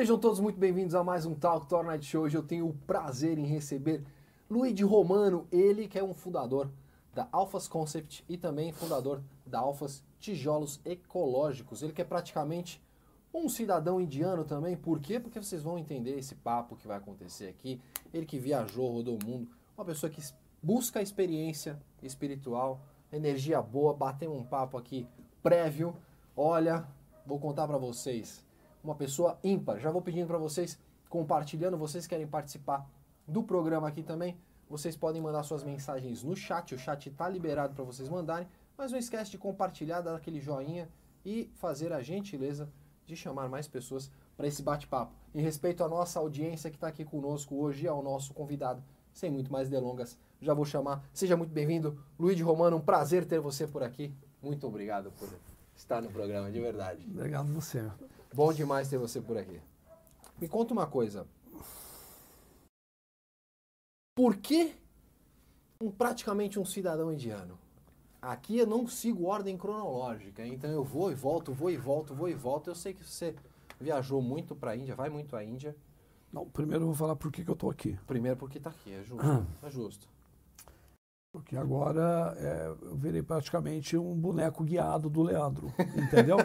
Sejam todos muito bem-vindos a mais um Talk Tour Night Show. Hoje eu tenho o prazer em receber Luigi Romano, ele que é um fundador da Alphas Concept e também fundador da Alphas Tijolos Ecológicos. Ele que é praticamente um cidadão indiano também. Por quê? Porque vocês vão entender esse papo que vai acontecer aqui. Ele que viajou, rodou o mundo, uma pessoa que busca experiência espiritual, energia boa, batemos um papo aqui prévio. Olha, vou contar para vocês uma pessoa ímpar. Já vou pedindo para vocês compartilhando, vocês querem participar do programa aqui também, vocês podem mandar suas mensagens no chat, o chat está liberado para vocês mandarem, mas não esquece de compartilhar, dar aquele joinha e fazer a gentileza de chamar mais pessoas para esse bate-papo. Em respeito à nossa audiência que está aqui conosco hoje, ao nosso convidado, sem muito mais delongas, já vou chamar. Seja muito bem-vindo, Luiz Romano, um prazer ter você por aqui. Muito obrigado por estar no programa, de verdade. Obrigado você. Bom demais ter você por aqui. Me conta uma coisa. Por que um, praticamente um cidadão indiano? Aqui eu não sigo ordem cronológica, então eu vou e volto, vou e volto, vou e volto. Eu sei que você viajou muito para a Índia, vai muito à Índia. Não, primeiro eu vou falar por que, que eu estou aqui. Primeiro porque está aqui, é justo. é justo. Porque agora é, eu virei praticamente um boneco guiado do Leandro, entendeu?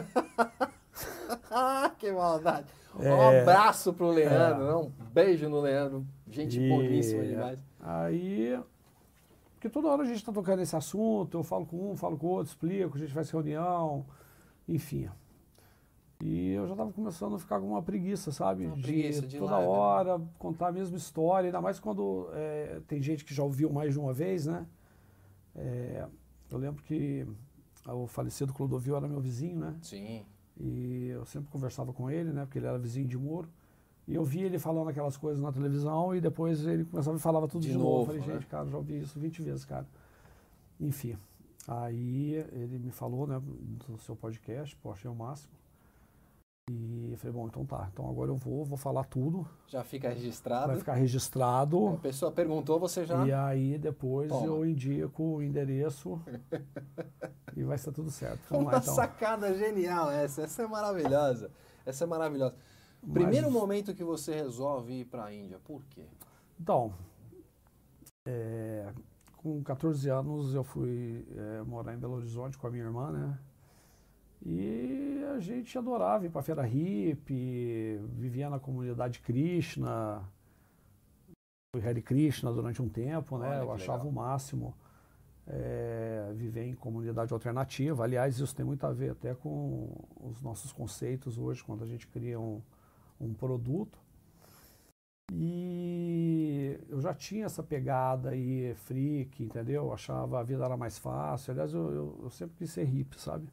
ah, que maldade. É, um abraço pro Leandro, é, um beijo no Leandro. Gente e, boníssima demais. Aí, porque toda hora a gente está tocando esse assunto, eu falo com um, falo com o outro, explico, a gente faz reunião, enfim. E eu já estava começando a ficar com uma preguiça, sabe? Uma de, preguiça de toda lá, hora né? contar a mesma história, ainda mais quando é, tem gente que já ouviu mais de uma vez, né? É, eu lembro que o falecido Clodovil era meu vizinho, né? Sim. E eu sempre conversava com ele, né? Porque ele era vizinho de muro. E eu via ele falando aquelas coisas na televisão e depois ele começava e falava tudo de, de novo. novo. Eu falei, né? gente, cara, já ouvi isso 20 vezes, cara. Enfim. Aí ele me falou, né, do seu podcast, pô, achei o máximo. E eu falei, bom, então tá. Então agora eu vou, vou falar tudo. Já fica registrado. Vai ficar registrado. A pessoa perguntou, você já. E aí depois Toma. eu indico o endereço e vai ser tudo certo. Vamos Uma lá, então. sacada genial essa. Essa é maravilhosa. Essa é maravilhosa. Primeiro Mas... momento que você resolve ir para a Índia, por quê? Então, é, com 14 anos eu fui é, morar em Belo Horizonte com a minha irmã, né? E a gente adorava ir para a feira hippie, vivia na comunidade Krishna, fui Hare Krishna durante um tempo, né? Eu achava legal. o máximo é, viver em comunidade alternativa. Aliás, isso tem muito a ver até com os nossos conceitos hoje, quando a gente cria um, um produto. E eu já tinha essa pegada aí, freak, entendeu? Eu achava a vida era mais fácil. Aliás, eu, eu, eu sempre quis ser hippie, sabe?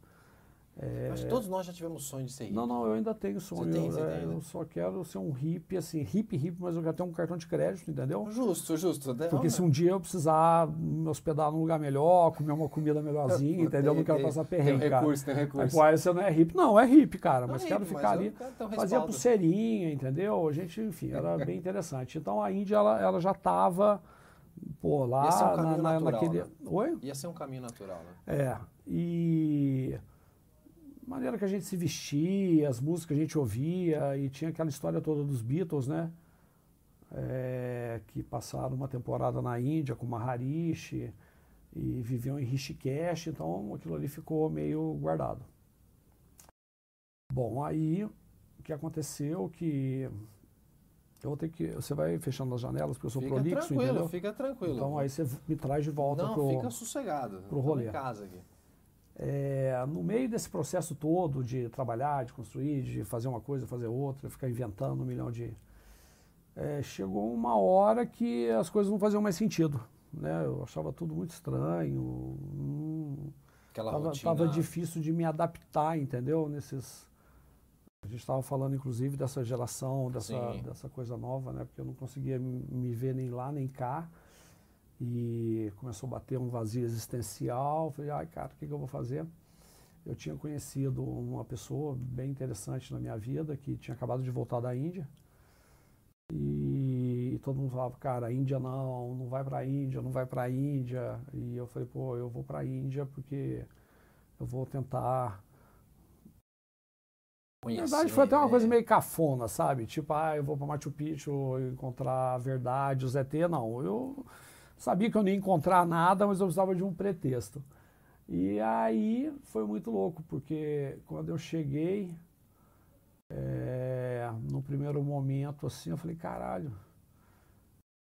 É... Acho que todos nós já tivemos sonho de ser hippie. Não, não, eu ainda tenho sonho. Você tem, você é, tem, né? Eu só quero ser um hippie, assim, hippie, hippie, mas eu quero ter um cartão de crédito, entendeu? Justo, justo. Porque se um dia eu precisar me hospedar num lugar melhor, comer uma comida melhorzinha, eu, entendeu? Eu não quero passar perrengue, tem recurso, Tem recurso, tem recurso. você não é hippie. Não, é hippie, cara, mas é quero hippie, ficar mas ali, fazer pulseirinha, entendeu? A gente, enfim, era bem interessante. Então a Índia, ela, ela já estava pô, lá Ia ser um caminho na, natural, naquele... Né? Oi? Ia ser um caminho natural, né? É, e maneira que a gente se vestia, as músicas que a gente ouvia, e tinha aquela história toda dos Beatles, né? É, que passaram uma temporada na Índia com Maharishi e viviam em Rishikesh, então aquilo ali ficou meio guardado. Bom, aí o que aconteceu que eu vou ter que. Você vai fechando as janelas, porque eu sou fica prolixo, tranquilo, entendeu? Fica tranquilo. Então aí você me traz de volta Não, pro. Fica sossegado. Pro rolê. Em casa aqui. É, no meio desse processo todo de trabalhar, de construir, de fazer uma coisa, fazer outra, ficar inventando um milhão de. É, chegou uma hora que as coisas não faziam mais sentido. Né? Eu achava tudo muito estranho. Hum, Aquela tava, rotina... tava difícil de me adaptar, entendeu? Nesses. A gente estava falando, inclusive, dessa geração, dessa, dessa coisa nova, né? Porque eu não conseguia me ver nem lá, nem cá e começou a bater um vazio existencial. Falei, ai, cara, o que, que eu vou fazer? Eu tinha conhecido uma pessoa bem interessante na minha vida que tinha acabado de voltar da Índia. E, e todo mundo falava, cara, Índia não, não vai para Índia, não vai para Índia. E eu falei, pô, eu vou para Índia porque eu vou tentar Conhecer, Na verdade, foi até uma né? coisa meio cafona, sabe? Tipo, ah, eu vou para Machu Picchu encontrar a verdade, o ZT. Não, eu sabia que eu não ia encontrar nada, mas eu precisava de um pretexto. E aí foi muito louco, porque quando eu cheguei, é, no primeiro momento, assim, eu falei, caralho,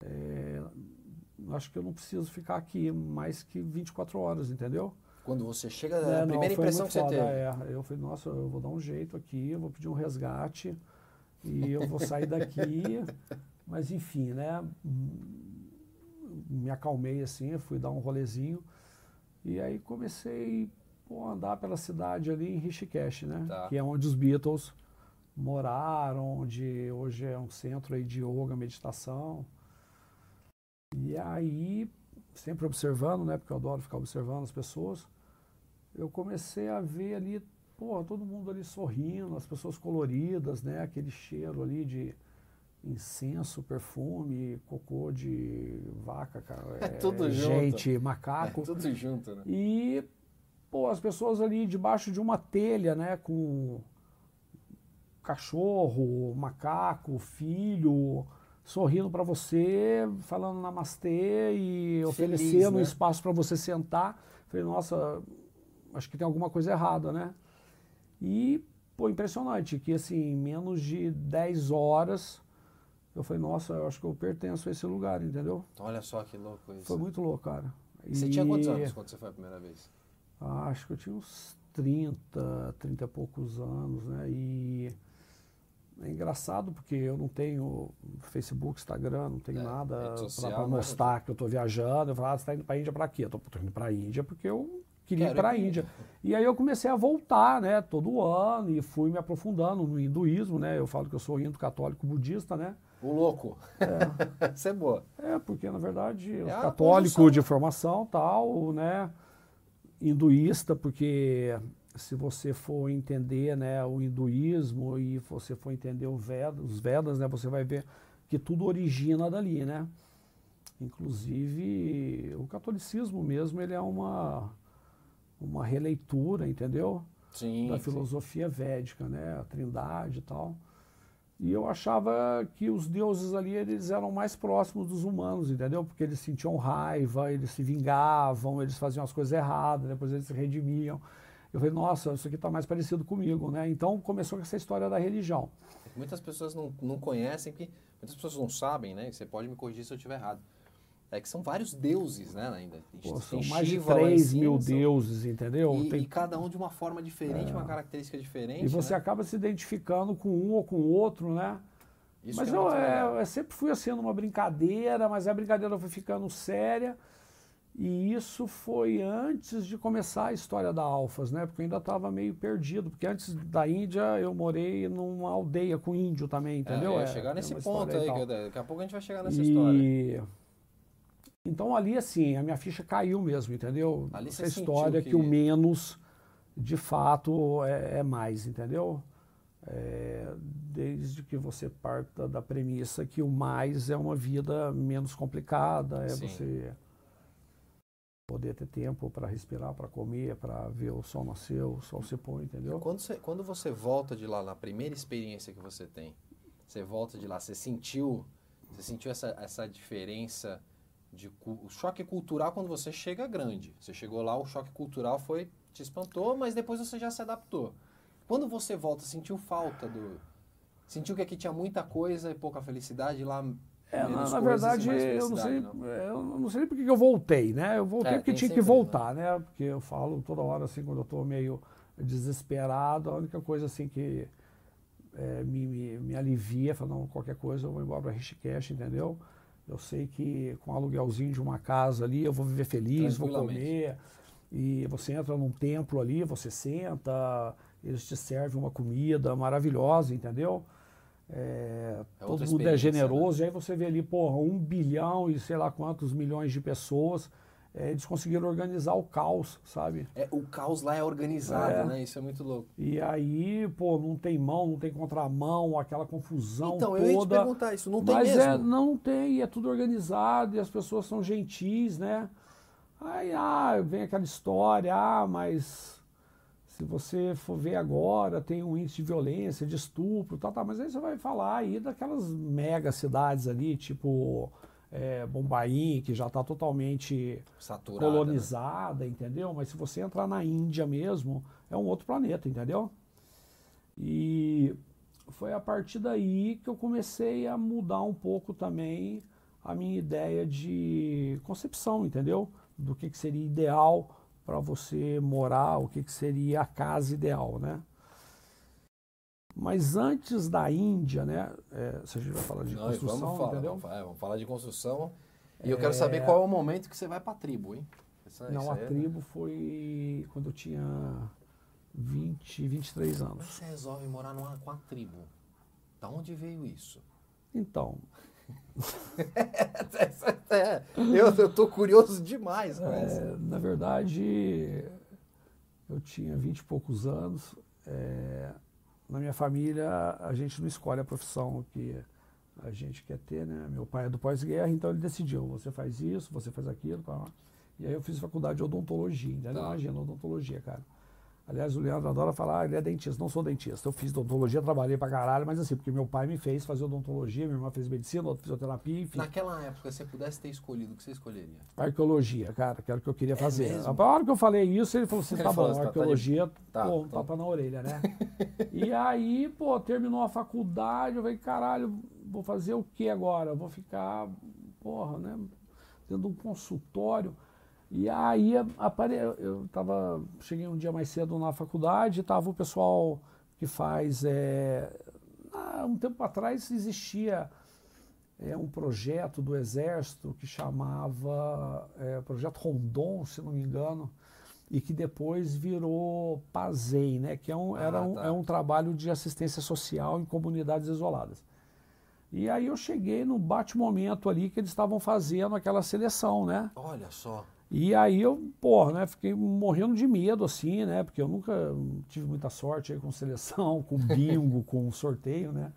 é, acho que eu não preciso ficar aqui mais que 24 horas, entendeu? Quando você chega, é, a primeira impressão que você teve. É, eu falei, nossa, eu vou dar um jeito aqui, eu vou pedir um resgate e eu vou sair daqui. Mas enfim, né? Me acalmei assim, fui dar um rolezinho. E aí comecei a andar pela cidade ali em Rishikesh, né? Tá. Que é onde os Beatles moraram, onde hoje é um centro aí de yoga, meditação. E aí, sempre observando, né? Porque eu adoro ficar observando as pessoas eu comecei a ver ali, pô, todo mundo ali sorrindo, as pessoas coloridas, né? Aquele cheiro ali de incenso, perfume, cocô de vaca, cara. É, tudo gente, junto. macaco. É tudo junto, né? E, pô, as pessoas ali debaixo de uma telha, né? Com cachorro, macaco, filho, sorrindo para você, falando namastê e Feliz, oferecendo né? um espaço para você sentar. Falei, nossa, acho que tem alguma coisa errada, né? E, pô, impressionante, que assim, em menos de 10 horas, eu falei, nossa, eu acho que eu pertenço a esse lugar, entendeu? Olha só que louco isso. Foi muito louco, cara. E você tinha quantos anos quando você foi a primeira vez? Ah, acho que eu tinha uns 30, 30 e poucos anos, né? E é engraçado porque eu não tenho Facebook, Instagram, não tenho é, nada para mostrar que eu estou viajando. Eu falo, ah, você está indo para a Índia para quê? Eu estou indo para a Índia porque eu queria ir para a Índia. E aí eu comecei a voltar, né, todo ano e fui me aprofundando no hinduísmo, né? Eu falo que eu sou indo católico budista, né? O louco. É. Isso é boa. É, porque na verdade é católico de formação, tal, né? Hinduísta, porque se você for entender, né, o hinduísmo e você for entender o Veda, os Vedas, né, você vai ver que tudo origina dali, né? Inclusive o catolicismo mesmo, ele é uma uma releitura, entendeu? Sim, da filosofia sim. védica, né? A trindade e tal. E eu achava que os deuses ali eles eram mais próximos dos humanos, entendeu? Porque eles sentiam raiva, eles se vingavam, eles faziam as coisas erradas, depois eles se redimiam. Eu falei, nossa, isso aqui está mais parecido comigo, né? Então começou com essa história da religião. Muitas pessoas não, não conhecem, muitas pessoas não sabem, né? Você pode me corrigir se eu estiver errado. É que são vários deuses, né, ainda. Pô, são mais de 3 mil deuses, entendeu? E, tem... e, cada um de uma forma diferente, é. uma característica diferente. E você né? acaba se identificando com um ou com o outro, né? Isso mas é eu, é, eu, sempre fui assim numa brincadeira, mas a brincadeira foi ficando séria. E isso foi antes de começar a história da Alfas, né? Porque eu ainda estava meio perdido. Porque antes da Índia eu morei numa aldeia com índio também, entendeu? É, é chegar nesse ponto aí, daqui a pouco a gente vai chegar nessa e... história. Então ali assim, a minha ficha caiu mesmo, entendeu? Ali Essa história que... que... o menos de fato é, é mais, entendeu? É, desde que você parta da premissa que o mais é uma vida menos complicada, é Sim. você poder ter tempo para respirar, para comer, para ver o sol nascer, o sol se põe, entendeu? Quando você, quando você volta de lá, na primeira experiência que você tem, você volta de lá, você sentiu, você sentiu essa, essa diferença de o choque cultural quando você chega grande. Você chegou lá, o choque cultural foi te espantou, mas depois você já se adaptou. Quando você volta, sentiu falta do sentiu que aqui tinha muita coisa e pouca felicidade lá é, na, na verdade, eu não sei, não. eu não sei porque eu voltei, né? Eu voltei é, porque tinha que voltar, né? Porque eu falo toda hora assim, quando eu estou meio desesperado, a única coisa assim que é, me, me, me alivia, falar, não, qualquer coisa eu vou embora para Rishikesh, entendeu? Eu sei que com o aluguelzinho de uma casa ali eu vou viver feliz, vou comer. E você entra num templo ali, você senta, eles te servem uma comida maravilhosa, entendeu? É, é todo mundo é generoso, né? e aí você vê ali, porra, um bilhão e sei lá quantos milhões de pessoas é, eles conseguiram organizar o caos, sabe? É, o caos lá é organizado, é. né? Isso é muito louco. E aí, pô, não tem mão, não tem contramão, aquela confusão então, toda. Então, eu ia te perguntar isso, não tem mas mesmo? É, não tem, é tudo organizado e as pessoas são gentis, né? Aí, ah, vem aquela história, ah, mas Se você for ver agora, tem um índice de violência, de estupro, tal, tal, mas aí você vai falar aí daquelas mega cidades ali, tipo é, Bombaim, que já está totalmente Saturada, colonizada, né? entendeu? Mas se você entrar na Índia mesmo, é um outro planeta, entendeu? E foi a partir daí que eu comecei a mudar um pouco também a minha ideia de concepção, entendeu? Do que, que seria ideal para você morar, o que, que seria a casa ideal, né? Mas antes da Índia, né? É, se a gente vai falar de Não, construção, vamos falar, entendeu? Vamos, é, vamos falar de construção. E é... eu quero saber qual é o momento que você vai para a tribo, hein? Essa, Não, a é... tribo foi quando eu tinha 20, 23 anos. Como você resolve morar numa, com a tribo? Da onde veio isso? Então. é, eu, eu tô curioso demais com é, Na verdade, eu tinha 20 e poucos anos. É, na minha família, a gente não escolhe a profissão que a gente quer ter, né? Meu pai é do pós-guerra, então ele decidiu, você faz isso, você faz aquilo. E aí eu fiz faculdade de odontologia, ainda Tá. Imagina, odontologia, cara. Aliás, o Leandro adora falar, ah, ele é dentista. Não sou dentista. Eu fiz odontologia, trabalhei pra caralho, mas assim, porque meu pai me fez fazer odontologia, minha irmã fez medicina, outra fisioterapia, enfim. Naquela época, se você pudesse ter escolhido, o que você escolheria? Arqueologia, cara, que era o que eu queria é fazer. Mesmo? A hora que eu falei isso, ele falou assim, tá bom, falou, arqueologia, tá, pô, um tá. tapa na orelha, né? e aí, pô, terminou a faculdade, eu falei, caralho, vou fazer o que agora? vou ficar, porra, né, tendo um consultório. E aí apare... eu tava, cheguei um dia mais cedo na faculdade, estava o pessoal que faz. É... Há um tempo atrás existia é, um projeto do Exército que chamava é, Projeto Rondon, se não me engano, e que depois virou PASEI, né? que é um, ah, era um, tá. é um trabalho de assistência social em comunidades isoladas. E aí eu cheguei no bate-momento ali que eles estavam fazendo aquela seleção, né? Olha só. E aí eu, porra, né, fiquei morrendo de medo, assim, né? Porque eu nunca tive muita sorte aí com seleção, com bingo, com sorteio, né?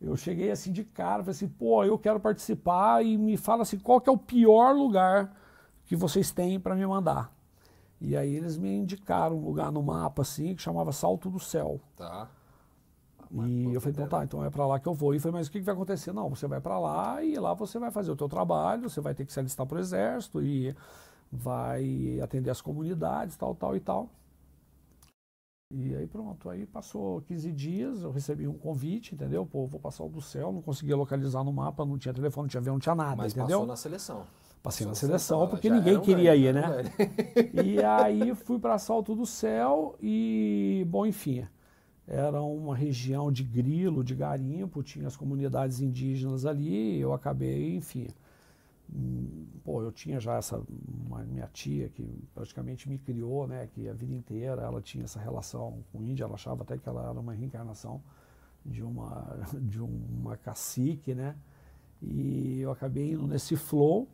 Eu cheguei assim de cara, falei assim, pô, eu quero participar e me fala assim, qual que é o pior lugar que vocês têm para me mandar? E aí eles me indicaram um lugar no mapa, assim, que chamava Salto do Céu. Tá. E eu falei, então tá, então é para lá que eu vou. E falei, mas o que, que vai acontecer? Não, você vai para lá e lá você vai fazer o teu trabalho, você vai ter que se alistar pro exército e vai atender as comunidades, tal, tal e tal. E aí pronto, aí passou 15 dias, eu recebi um convite, entendeu? Pô, vou passar o do céu, não conseguia localizar no mapa, não tinha telefone, não tinha avião, não tinha nada, Mas entendeu? passou na seleção. Passei na seleção, porque ninguém queria ir, né? e aí fui para Salto do Céu e, bom, enfim, era uma região de grilo, de garimpo, tinha as comunidades indígenas ali, eu acabei, enfim, pô, eu tinha já essa uma, minha tia que praticamente me criou, né, que a vida inteira ela tinha essa relação com Índia, ela achava até que ela era uma reencarnação de uma de uma cacique, né? E eu acabei indo nesse flow.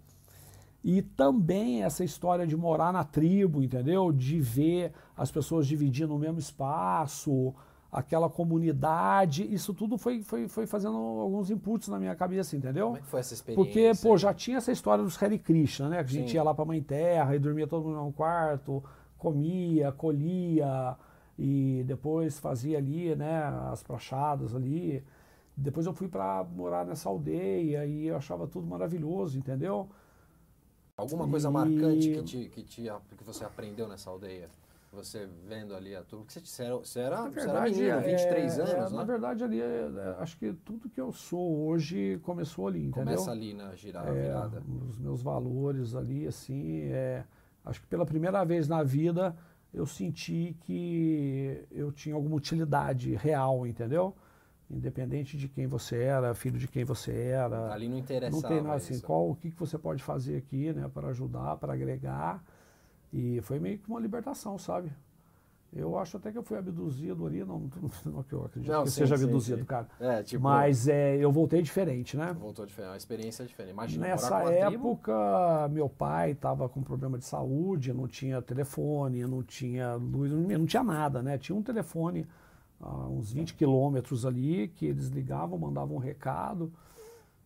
E também essa história de morar na tribo, entendeu? De ver as pessoas dividindo o mesmo espaço, aquela comunidade, isso tudo foi, foi, foi fazendo alguns inputs na minha cabeça, entendeu? Como é que foi essa experiência? Porque, pô, já tinha essa história dos Hare Krishna, né? Que Sim. a gente ia lá pra Mãe Terra e dormia todo mundo num quarto, comia, colhia e depois fazia ali, né, as prachadas ali. Depois eu fui para morar nessa aldeia e eu achava tudo maravilhoso, entendeu? Alguma coisa e... marcante que, te, que, te, que você aprendeu nessa aldeia? Você vendo ali a turma, porque você era, você era, verdade, você era menino, 23 é, anos, é, né? Na verdade, ali, é, é, acho que tudo que eu sou hoje começou ali, entendeu? Começa ali na girar, é, virada. Os meus valores ali, assim, é, acho que pela primeira vez na vida eu senti que eu tinha alguma utilidade real, entendeu? Independente de quem você era, filho de quem você era. Ali não interessava Não tem nada assim, qual, o que, que você pode fazer aqui, né, para ajudar, para agregar. E foi meio que uma libertação, sabe? Eu acho até que eu fui abduzido ali, não, não, que eu acredito não, que sim, seja abduzido, sim, cara. É, tipo, Mas é, eu voltei diferente, né? Voltou diferente, uma experiência diferente. Imagina, Nessa época, meu pai estava com problema de saúde, não tinha telefone, não tinha luz, não tinha nada, né? Tinha um telefone a uns 20 quilômetros ali, que eles ligavam, mandavam um recado.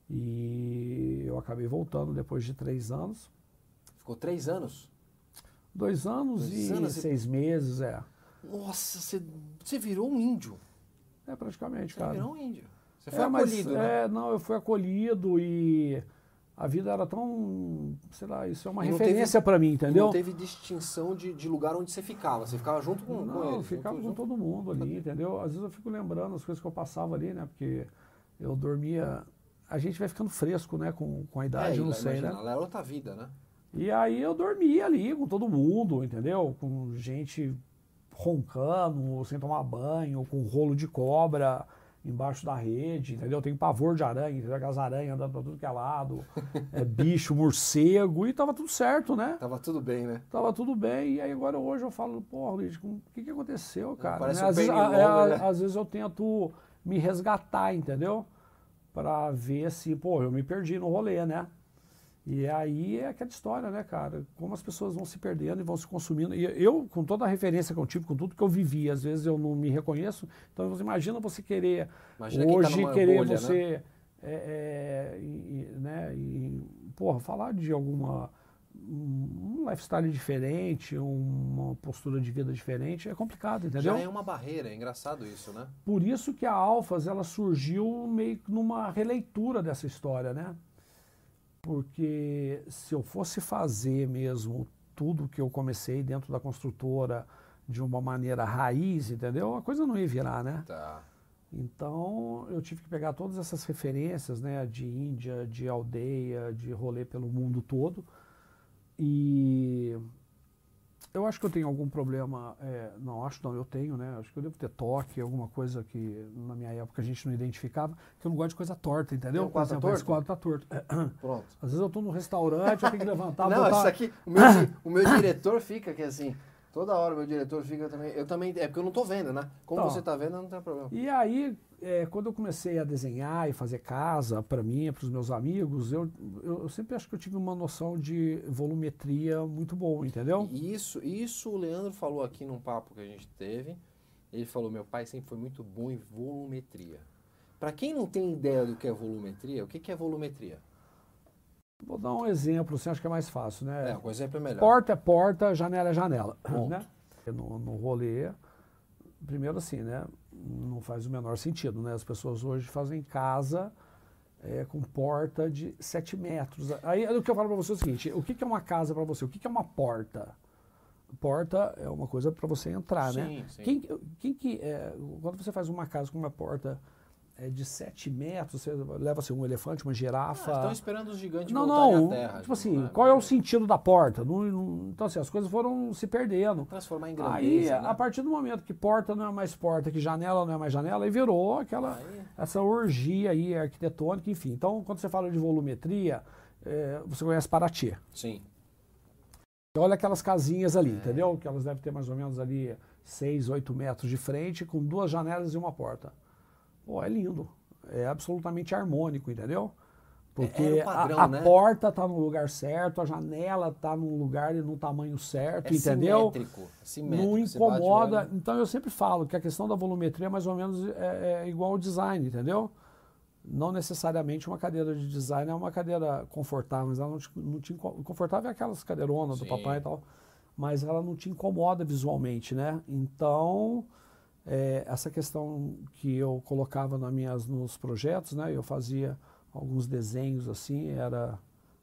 E eu acabei voltando depois de três anos. Ficou três anos? Dois anos, Dois e, anos seis e... meses, é. Nossa, você, você virou um índio. É, praticamente, Você cara. virou um índio. Você foi É, mas, acolhido, né? é, não, eu fui acolhido e a vida era tão, sei lá, isso é uma não referência pra mim, entendeu? Não teve distinção de, de lugar onde você ficava. Você ficava junto com, com Não, eu eles. ficava junto- com todo mundo ali, entendeu? Às vezes eu fico lembrando as coisas que eu passava ali, né? Porque eu dormia. A gente vai ficando fresco, né? Com, com a idade, É, eu não sei, né? Ela era outra vida, né? E aí eu dormia ali com todo mundo, entendeu? Com gente roncando, sem tomar banho, com rolo de cobra embaixo da rede, entendeu? Eu tenho pavor de aranha, entendeu? Aquelas aranhas andando pra tudo que é lado, é bicho, morcego, e tava tudo certo, né? Tava tudo bem, né? Tava tudo bem, e aí agora hoje eu falo, pô, Luiz, o que, que aconteceu, cara? parece Né? um Às, vezes, a- né? a- às vezes eu tento me resgatar, entendeu? Pra ver se, pô, eu me perdi no rolê, né? E aí é aquela história, né, cara? Como as pessoas vão se perdendo e vão se consumindo. E eu, com toda a referência que eu tive, com tudo que eu vivi, às vezes eu não me reconheço. Então você imagina você querer Imagina tá hoje numa querer bolha, né? você, é, é, e- e, né, e, porra, falar de alguma um lifestyle diferente, uma postura de vida diferente, é complicado, entendeu? Já é uma barreira, é engraçado isso, né? Por isso que a Alfas ela surgiu meio que numa releitura dessa história, né? Porque se eu fosse fazer mesmo tudo que eu comecei dentro da construtora de uma maneira raiz, entendeu? A coisa não ia virar, né? Tá. Então eu tive que pegar todas essas referências, né, de Índia, de aldeia, de rolê pelo mundo todo. E eu acho que eu tenho algum problema, é, não acho não, eu tenho, né? Acho que eu devo ter toque, alguma coisa que na minha época a gente não identificava, que eu não gosto de coisa torta, entendeu? Por exemplo, esse torto? quadro tá torto. Pronto. Às vezes eu tô num restaurante, eu tenho que levantar, não, botar... isso aqui, o meu, o meu diretor fica que assim, toda hora meu diretor fica também. Eu também, é porque eu não tô vendo, né? Como Então. você tá vendo, não tem problema. E aí, é, quando eu comecei a desenhar e fazer casa para mim, para os meus amigos, eu, eu, sempre acho que eu tive uma noção de volumetria muito boa, entendeu? Isso, isso o Leandro falou aqui num papo que a gente teve. Ele falou: meu pai sempre foi muito bom em volumetria. Para quem não tem ideia do que é volumetria, o que, que é volumetria? Vou dar um exemplo, assim, acho que é mais fácil, né? É, o exemplo é melhor. Porta é porta, janela é janela, Ponto. né? No, no rolê, primeiro assim, né? Não faz o menor sentido, né? As pessoas hoje fazem casa é, com porta de 7 metros. Aí o que eu falo para você é o seguinte, o que, que é uma casa para você? O que, que é uma porta? Porta é uma coisa para você entrar, né? Sim, sim. Quem, quem que, é, quando você faz uma casa com uma porta é, de 7 metros, você leva assim, um elefante, uma girafa... Ah, estão esperando os gigantes Não, voltarem não. à Terra. tipo assim, né? qual é o sentido da porta? Não- não- então, assim, as coisas foram se perdendo. Transformar em Aí, grandeza, né? a partir do momento que porta não é mais porta, que janela não é mais janela, aí virou aquela Aí- essa orgia aí arquitetônica, enfim. Então, quando você fala de volumetria, é, você conhece Paraty. Sim. Olha aquelas casinhas ali, É. entendeu? Que elas devem ter mais ou menos ali 6, 8 metros de frente, com duas janelas e uma porta. Pô, é lindo. É absolutamente harmônico, entendeu? Porque era o padrão, a, a né? porta está no lugar certo, a janela está no lugar e no tamanho certo, É entendeu? simétrico. simétrico. Não incomoda. Então eu sempre falo que a questão da volumetria é mais ou menos é, é igual ao design, entendeu? Não necessariamente uma cadeira de design é uma cadeira confortável, mas ela não te, não te confortável é aquelas cadeironas do Sim. papai e tal, mas ela não te incomoda visualmente, né? Então é, essa questão que eu colocava nas minhas, nos projetos, né? Eu fazia alguns desenhos assim, era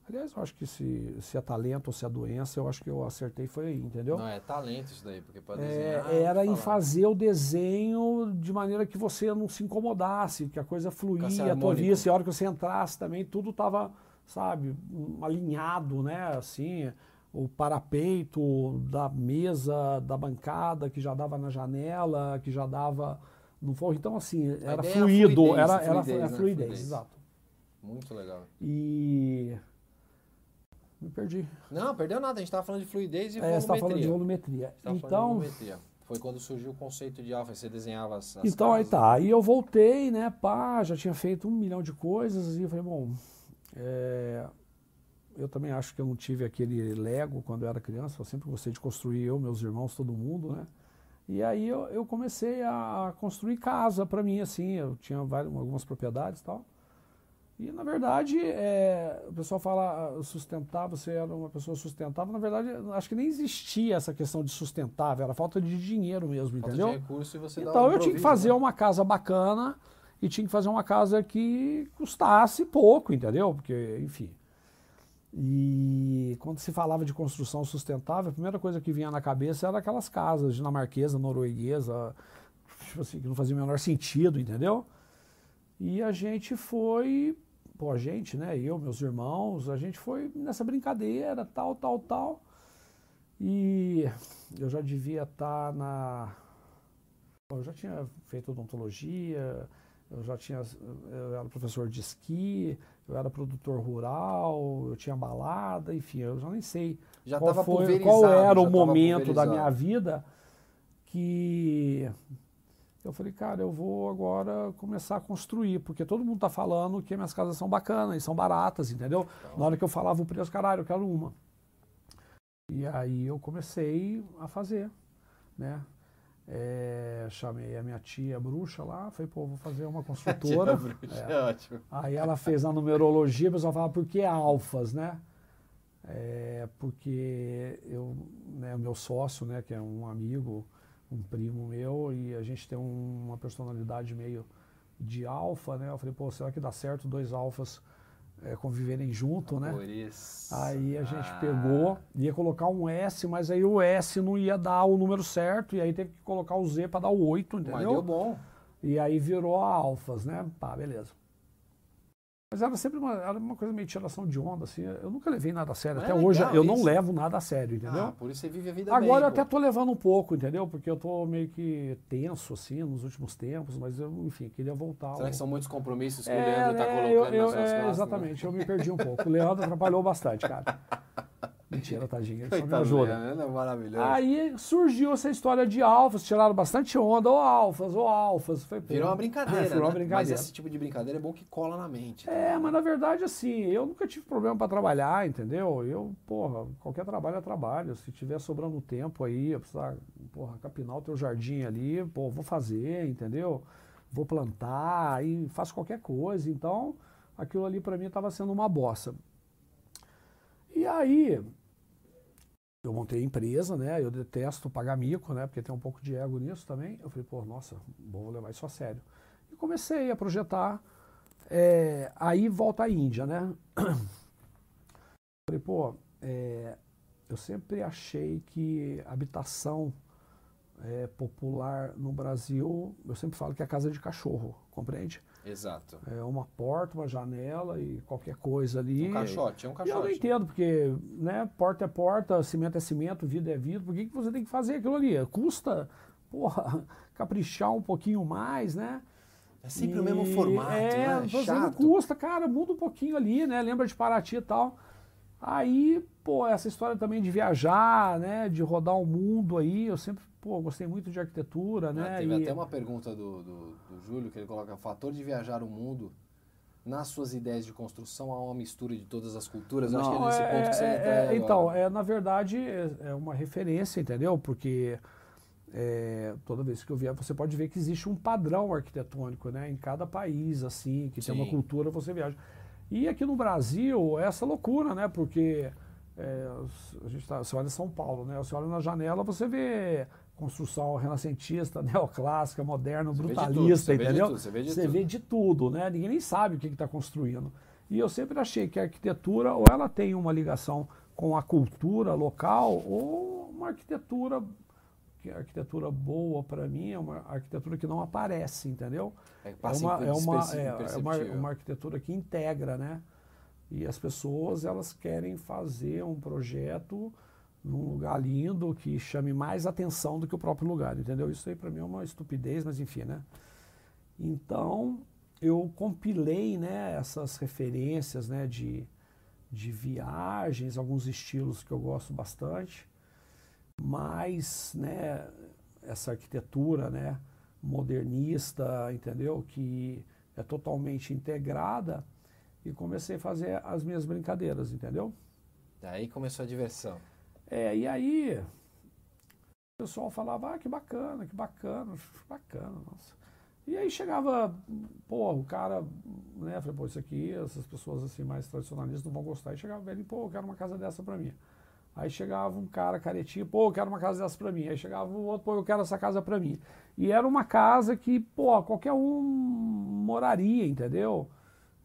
Aliás, eu acho que se, se é talento ou se é doença, eu acho que eu acertei foi aí, entendeu? Não, é talento isso daí, porque pode É, desenhar. era em falar. fazer o desenho de maneira que você não se incomodasse, que a coisa fluía, harmônico. torvia-se, a hora que você entrasse também, tudo estava, sabe, alinhado, né, assim, o parapeito da mesa, da bancada, que já dava na janela, que já dava no forro, então assim, era é fluido, fluidez, era, era fluidez, a né? fluidez, exato. Muito legal. E... me perdi. Não, perdeu nada. A gente tava falando de fluidez e É, você está falando de volumetria. volumetria. Então... volumetria. Foi quando surgiu o conceito de alfa, você desenhava as, as Então aí casas. tá, aí eu voltei, né, pá, já tinha feito um milhão de coisas e eu falei, bom, é, eu também acho que eu não tive aquele Lego quando eu era criança, eu sempre gostei de construir eu, meus irmãos, todo mundo, né, e aí eu, eu comecei a construir casa para mim, assim, eu tinha várias, algumas propriedades e tal, E, na verdade, é, o pessoal fala ah, sustentável, você era uma pessoa sustentável. Na verdade, acho que nem existia essa questão de sustentável, era falta de dinheiro mesmo, Falta entendeu? de recurso e você Então um eu tinha que improviso, fazer né? uma casa bacana e tinha que fazer uma casa que custasse pouco, entendeu? Porque, enfim. E quando se falava de construção sustentável, a primeira coisa que vinha na cabeça era aquelas casas dinamarquesa, norueguesa, tipo assim, que não fazia o menor sentido, entendeu? E a gente foi, pô, a gente, né? Eu, meus irmãos, a gente foi nessa brincadeira, tal, tal, tal. E eu já devia estar na. Eu já tinha feito odontologia, eu já tinha. Eu era professor de esqui, eu era produtor rural, eu tinha balada, enfim, eu já nem sei Já qual, foi, qual era o momento da minha vida que eu falei, cara, eu vou agora começar a construir, porque todo mundo tá falando que minhas casas são bacanas e são baratas, entendeu? Na hora que eu falava o preço, caralho, eu quero uma. E aí eu comecei a fazer, né? É, chamei a minha tia bruxa lá, falei, pô, vou fazer uma construtora. Tia bruxa, É. é ótimo. Aí ela fez a numerologia, o pessoal falava, por que alfas, né? É, porque eu, né, o meu sócio, né, que é um amigo, um primo meu, e a gente tem um- uma personalidade meio de alfa, né? Eu falei, pô, será que dá certo dois alfas é, conviverem junto, né? Por isso. Aí a gente Ah. pegou, ia colocar um S, mas aí o S não ia dar o número certo, e aí teve que colocar o Z para dar o 8, entendeu? Mas deu bom. E aí virou a alfas, né? Pá, beleza. Mas era sempre uma, era uma coisa meio tiração de onda, assim. Eu nunca levei nada a sério. Até é hoje eu não isso. levo nada a sério, entendeu? Ah, por isso você vive a vida Agora eu bem, até pô. tô levando um pouco, entendeu? Porque eu tô meio que tenso, assim, nos últimos tempos, mas eu, enfim, queria voltar. Será ao- que são muitos compromissos que o É, Leandro tá é, colocando eu- nas eu- suas é, costas? né? Exatamente, eu me perdi um pouco. O Leandro atrapalhou bastante, cara. Mentira, tadinho, ele só ajuda. Leandro, é maravilhoso. Aí surgiu essa história de alfas, tiraram bastante onda, ô alfas, ô alfas. Foi, Virou uma brincadeira, Virou uma né? brincadeira. Mas esse tipo de brincadeira é bom que cola na mente. É, mas na verdade, assim, eu nunca tive problema para trabalhar, entendeu? Eu, porra, qualquer trabalho é trabalho. Se tiver sobrando tempo aí, eu precisar, porra, capinar o teu jardim ali, pô, vou fazer, entendeu? Vou plantar e faço qualquer coisa. Então, aquilo ali para mim estava sendo uma bossa. E aí, eu montei a empresa, né? Eu detesto pagar mico, né? Porque tem um pouco de ego nisso também. Eu falei, pô, nossa, vou levar isso a sério. E comecei a projetar. É, aí volta a Índia, né? Falei, pô, é, eu sempre achei que habitação é, popular no Brasil, eu sempre falo que é casa de cachorro, compreende? Exato. É uma porta, uma janela e qualquer coisa ali. Um caixote, é um E eu não caixote. entendo, porque né, porta é porta, cimento é cimento, vidro é vidro, por que, que você tem que fazer aquilo ali? Custa, porra, caprichar um pouquinho mais, né? É sempre o E- mesmo formato, é, né? não Chato. custa, cara, muda um pouquinho ali, né? Lembra de Paraty e tal. Aí, pô, essa história também de viajar, né? De rodar o mundo aí, eu sempre, pô, gostei muito de arquitetura, Ah, né? teve e- até uma pergunta do, do, do Júlio, que ele coloca, o fator de viajar o mundo, nas suas ideias de construção, há uma mistura de todas as culturas? Eu acho que é Não, nesse ponto que você é- entra é- aí Então, é, na verdade, é, é uma referência, entendeu? Porque é, toda vez que eu vier, você pode ver que existe um padrão arquitetônico, né? Em cada país, assim, que tem uma Sim. cultura, você viaja. E aqui no Brasil, é essa loucura, né? Porque é, a gente tá, você olha São Paulo, né? Você olha na janela, você vê construção renascentista, neoclássica, moderna, Você tudo, brutalista, vê de entendeu? tudo, você vê de você tudo. vê de tudo, né? Ninguém nem sabe o que está construindo. E eu sempre achei que a arquitetura, ou ela tem uma ligação com a cultura local, ou uma arquitetura, que a arquitetura boa para mim é uma arquitetura que não aparece, entendeu? É, É passa uma, é, uma, imperce- é, é uma, uma arquitetura que integra, né? E as pessoas, elas querem fazer um projeto num lugar lindo que chame mais atenção do que o próprio lugar, entendeu? Isso aí para mim é uma estupidez, mas enfim, né? Então, eu compilei, né, essas referências, né, de, de viagens, alguns estilos que eu gosto bastante, mas, né, essa arquitetura, né, modernista, entendeu? Que é totalmente integrada e comecei a fazer as minhas brincadeiras, entendeu? Daí começou a diversão. É, e aí o pessoal falava, ah, que bacana, que bacana, bacana, nossa. E aí chegava, pô, o cara, né, falei, pô, isso aqui, essas pessoas assim mais tradicionalistas não vão gostar. E chegava velho, pô, eu quero uma casa dessa pra mim. Aí chegava um cara caretinho, pô, eu quero uma casa dessa pra mim. Aí chegava o outro, pô, eu quero essa casa pra mim. E era uma casa que, pô, qualquer um moraria, entendeu?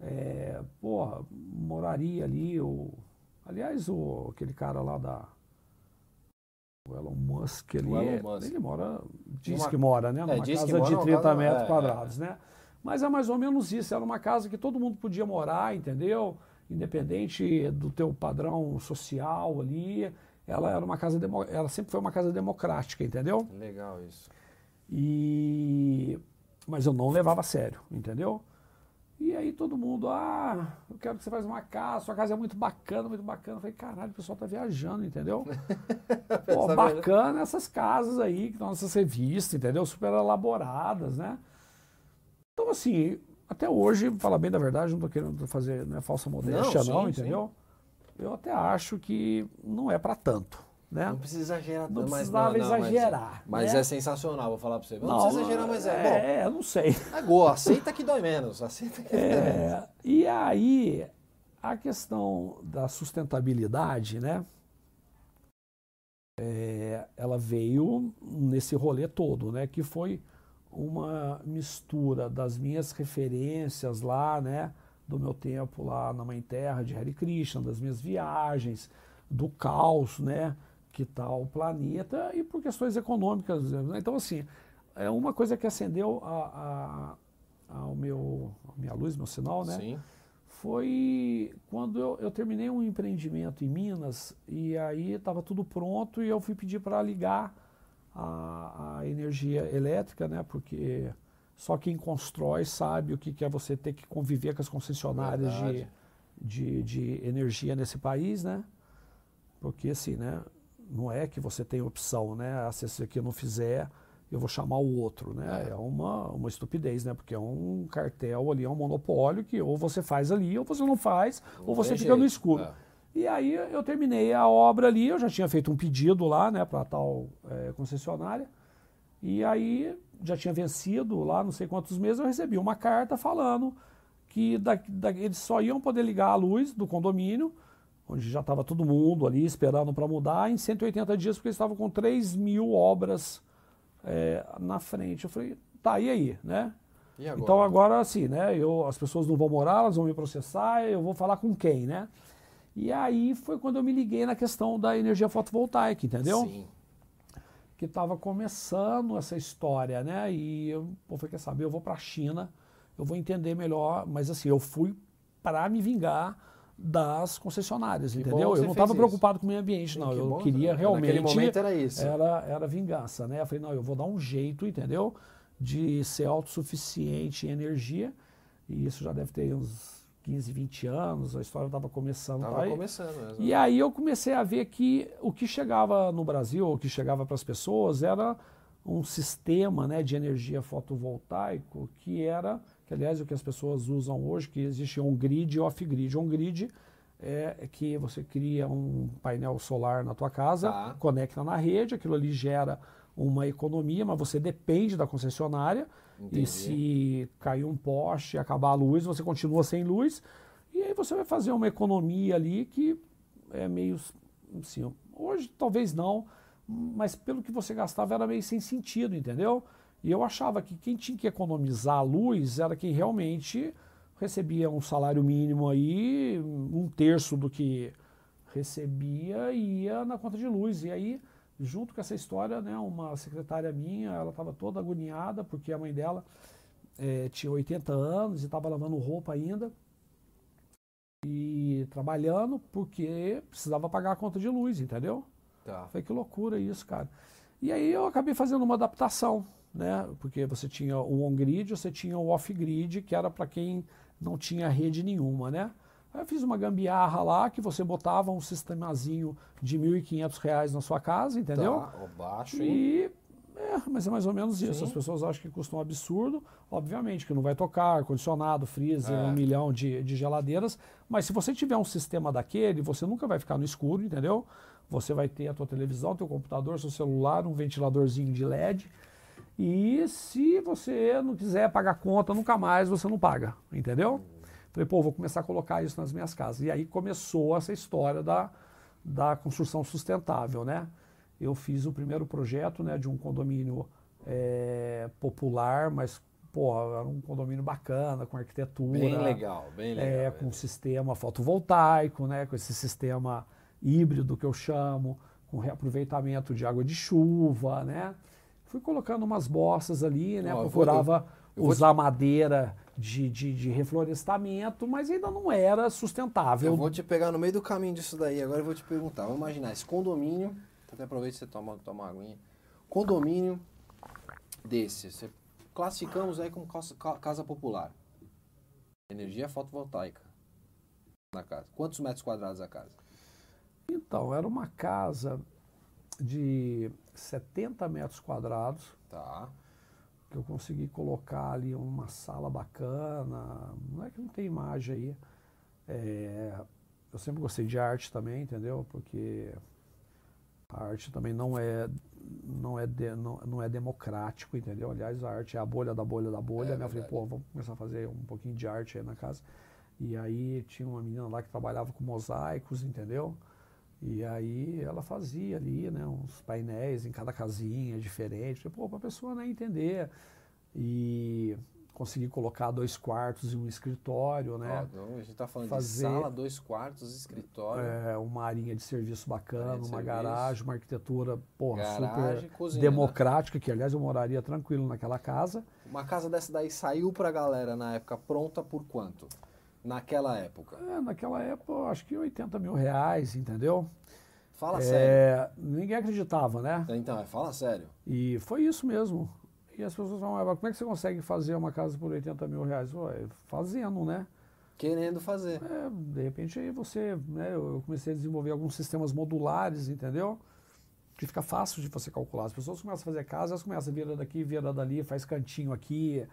É, porra, moraria ali, o, aliás, o, aquele cara lá da, o Elon Musk, ele, Elon Musk. ele mora, diz Uma- que mora, né? é, Numa que casa mora de numa 30 casa- metros é, quadrados, né? Mas é mais ou menos isso, era uma casa que todo mundo podia morar, entendeu? Independente do teu padrão social ali, ela era uma casa, demo- ela sempre foi uma casa democrática, entendeu? Legal isso. E mas eu não levava a sério, entendeu? E aí todo mundo, ah, eu quero que você faça uma casa, sua casa é muito bacana, muito bacana. Eu falei, caralho, o pessoal tá viajando, entendeu? Pô, Essa bacana essas casas aí, que estão nessas revistas, entendeu? Super elaboradas, né? Então, assim, até hoje, falar bem da verdade, não tô querendo fazer né, falsa modéstia, Não, não, sim, entendeu? Eu até acho que não é para tanto, né? Não precisa exagerar Não mas precisava mas- exagerar, Mas, né? é sensacional, vou falar pra você. Não, precisa exagerar, mas é. Bom, É, não sei. é gol, aceita que dói menos. Aceita que dói menos. É, e aí, a questão da sustentabilidade, né? é, ela veio nesse rolê todo, né? Que foi uma mistura das minhas referências lá, né? Do meu tempo lá na Mãe Terra de Hare Krishna, das minhas viagens, do caos, né? Que tá o planeta e por questões econômicas. né? Então, assim, é uma coisa que acendeu a, a, ao meu, a minha luz, meu sinal, né? Sim. foi quando eu, eu terminei um empreendimento em Minas e aí estava tudo pronto e eu fui pedir para ligar a, a energia elétrica, né? Porque só quem constrói sabe o que que é você ter que conviver com as concessionárias de, de, de energia nesse país, né? Porque assim, né? Não é que você tem opção, né? Ah, Se esse aqui não fizer, eu vou chamar o outro, né? É. É uma, uma estupidez, né? Porque é um cartel ali, é um monopólio que ou você faz ali, ou você não faz, Não ou você fica no jeito. escuro. É. E aí eu terminei a obra ali, eu já tinha feito um pedido lá, né, para tal eh, concessionária. E aí já tinha vencido lá não sei quantos meses, eu recebi uma carta falando que da, da- eles só iam poder ligar a luz do condomínio, onde já estava todo mundo ali esperando para mudar, em 180 dias, porque eles estavam com 3 mil obras eh, na frente. Eu falei, tá, e aí, né? E agora? Então agora assim, né? Eu, as pessoas não vão morar, elas vão me processar, eu vou falar com quem, né? E aí foi quando eu me liguei na questão da energia fotovoltaica, entendeu? Sim. Que estava começando essa história, né? E eu pô, falei, quer saber, eu vou para a China, eu vou entender melhor, mas assim, eu fui para me vingar das concessionárias, Que entendeu? Eu não estava preocupado com o meio ambiente, Sim, não. que Eu bom. queria realmente Naquele momento era isso. era, era vingança, né? Eu falei, não, eu vou dar um jeito, entendeu? De ser autossuficiente em energia. E isso já deve ter uns 15, 20 anos, a história estava começando. Tava tá? E- começando mesmo. E aí eu comecei a ver que o que chegava no Brasil, o que chegava para as pessoas, era um sistema né, de energia fotovoltaico que era, aliás o que as pessoas usam hoje, que existe um grid e off-grid. Um grid é que você cria um painel solar na tua casa, Tá. conecta na rede, aquilo ali gera uma economia, mas você depende da concessionária. Entendi. E se cair um poste e acabar a luz, você continua sem luz. E aí você vai fazer uma economia ali que é meio. Assim, hoje talvez não, mas pelo que você gastava era meio sem sentido, entendeu? E eu achava que quem tinha que economizar a luz era quem realmente recebia um salário mínimo aí, um terço do que recebia ia na conta de luz. E aí, junto com essa história, né, uma secretária minha, ela estava toda agoniada porque a mãe dela eh, tinha 80 anos e estava lavando roupa ainda e trabalhando porque precisava pagar a conta de luz, entendeu? Tá. Falei, que loucura isso, cara. E aí eu acabei fazendo uma adaptação, né? Porque você tinha o on-grid, você tinha o off-grid, que era para quem não tinha rede nenhuma, né? Aí eu fiz uma gambiarra lá que você botava um sistemazinho de 1.500 reais na sua casa, entendeu? Tá. Baixo, hein? E é, mas é mais ou menos isso. Sim. As pessoas acham que custa um absurdo. Obviamente que não vai tocar ar-condicionado, freezer, É. um milhão de, de geladeiras. Mas se você tiver um sistema daquele, você nunca vai ficar no escuro, entendeu? Você vai ter a tua televisão, teu computador, seu celular, um ventiladorzinho de LED. E se você não quiser pagar conta, nunca mais você não paga, entendeu? Falei, pô, vou começar a colocar isso nas minhas casas. E aí começou essa história da, da construção sustentável, né? Eu fiz o primeiro projeto né, de um condomínio é, popular, mas pô, era um condomínio bacana, com arquitetura. Bem legal, bem legal. É, com sistema fotovoltaico, né, com esse sistema híbrido que eu chamo, com reaproveitamento de água de chuva, né? Fui colocando umas bossas ali, né? Ó, procurava eu, eu usar te... madeira de, de, de, reflorestamento, mas ainda não era sustentável. Eu vou te pegar no meio do caminho disso daí, agora eu vou te perguntar. Vamos imaginar, esse condomínio, até aproveita que você toma, toma uma aguinha. Condomínio desse, você classificamos aí como casa, casa popular. Energia fotovoltaica na casa. Quantos metros quadrados a casa? Então, era uma casa de 70 metros quadrados. Tá. Que eu consegui colocar ali uma sala bacana. Não é que não tem imagem aí. É, eu sempre gostei de arte também, entendeu? Porque a arte também não é não é, de, não, não é democrático, entendeu? Aliás, a arte é a bolha da bolha da bolha, é, né? Eu falei, pô, vamos começar a fazer um pouquinho de arte aí na casa. E aí tinha uma menina lá que trabalhava com mosaicos, entendeu? E aí ela fazia ali, né, uns painéis em cada casinha diferente, para a pessoa né, entender. E conseguir colocar dois quartos e um escritório, né? a gente está falando fazer, de sala, dois quartos, escritório. É, uma arinha de serviço bacana, uma serviço. garagem, uma arquitetura porra, garagem, super cozinha, democrática, né? que aliás eu moraria tranquilo naquela casa. Uma casa dessa daí saiu para a galera na época pronta por quanto? Naquela época? É, naquela época, acho que 80 mil reais, entendeu? Fala é, sério. Ninguém acreditava, né? Então, é, fala sério. E foi isso mesmo. E as pessoas falam, como é que você consegue fazer uma casa por 80 mil reais? Ué, fazendo, né? Querendo fazer. É, de repente aí você, né, eu comecei a desenvolver alguns sistemas modulares, entendeu? Que fica fácil de você calcular. As pessoas começam a fazer casa, elas começam a virar daqui, virar dali, faz cantinho aqui,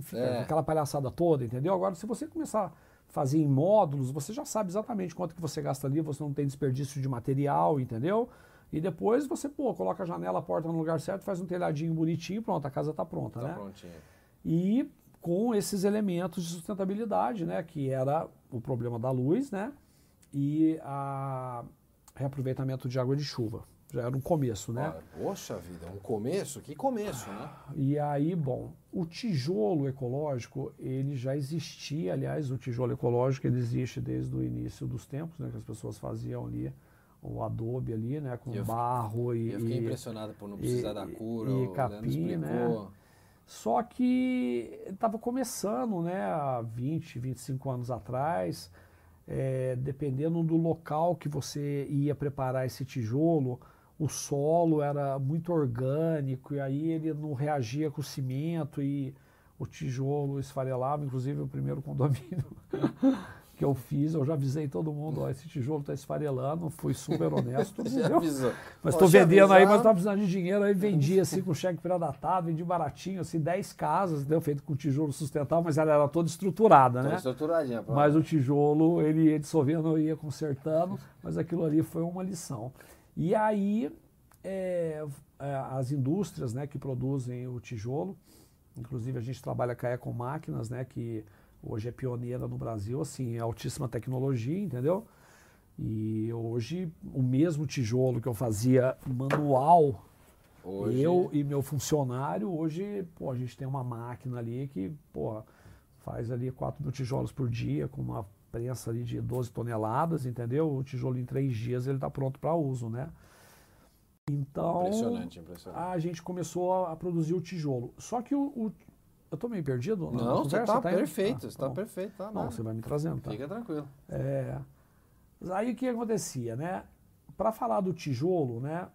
fica é. aquela palhaçada toda, entendeu? Agora, se você começar fazer em módulos, você já sabe exatamente quanto que você gasta ali, você não tem desperdício de material, entendeu? E depois você, pô, coloca a janela, a porta no lugar certo, faz um telhadinho bonitinho, pronto, a casa está pronta, tá né? Prontinha. E com esses elementos de sustentabilidade, né, que era o problema da luz, né, e a reaproveitamento de água de chuva. Já era um começo, né? poxa vida, um começo? Que começo, né? E aí, bom, o tijolo ecológico, ele já existia, aliás, o tijolo ecológico, ele existe desde o início dos tempos, né, que as pessoas faziam ali o adobe ali, né, com eu barro e eu fiquei impressionado por não precisar e, da cura, e capim, né? Só que estava começando, né, há 20, 25 anos atrás, é, dependendo do local que você ia preparar esse tijolo, o solo era muito orgânico e aí ele não reagia com o cimento e o tijolo esfarelava, inclusive o primeiro condomínio que eu fiz, eu já avisei todo mundo, ó, esse tijolo está esfarelando, fui super honesto. avisou. Mas estou vendendo aí, mas estou precisando de dinheiro, aí vendi assim com cheque pré-datado, vendi baratinho, assim, 10 casas, deu feito com tijolo sustentável, mas ela era toda estruturada, toda né? estruturadinha. Mas o tijolo, ele ia dissolvendo, ia consertando, mas aquilo ali foi uma lição. E aí, é, é, as indústrias né, que produzem o tijolo, inclusive a gente trabalha com a Eco Máquinas, né, que hoje é pioneira no Brasil, assim, é altíssima tecnologia, entendeu? E hoje o mesmo tijolo que eu fazia manual, hoje... eu e meu funcionário, hoje, pô, a gente tem uma máquina ali que, pô, faz ali 4 mil tijolos por dia com uma prensa ali de 12 toneladas, entendeu? O tijolo em três dias ele está pronto para uso, né? Então, impressionante, impressionante. a gente começou a, produzir o tijolo. Só que o, o, eu tô meio perdido? Não, você tá, tá perfeito, você tá, tá perfeito. Tá, não, você vai me trazendo, tá? Fica tranquilo. É, aí o que acontecia, né? Para falar do tijolo, né?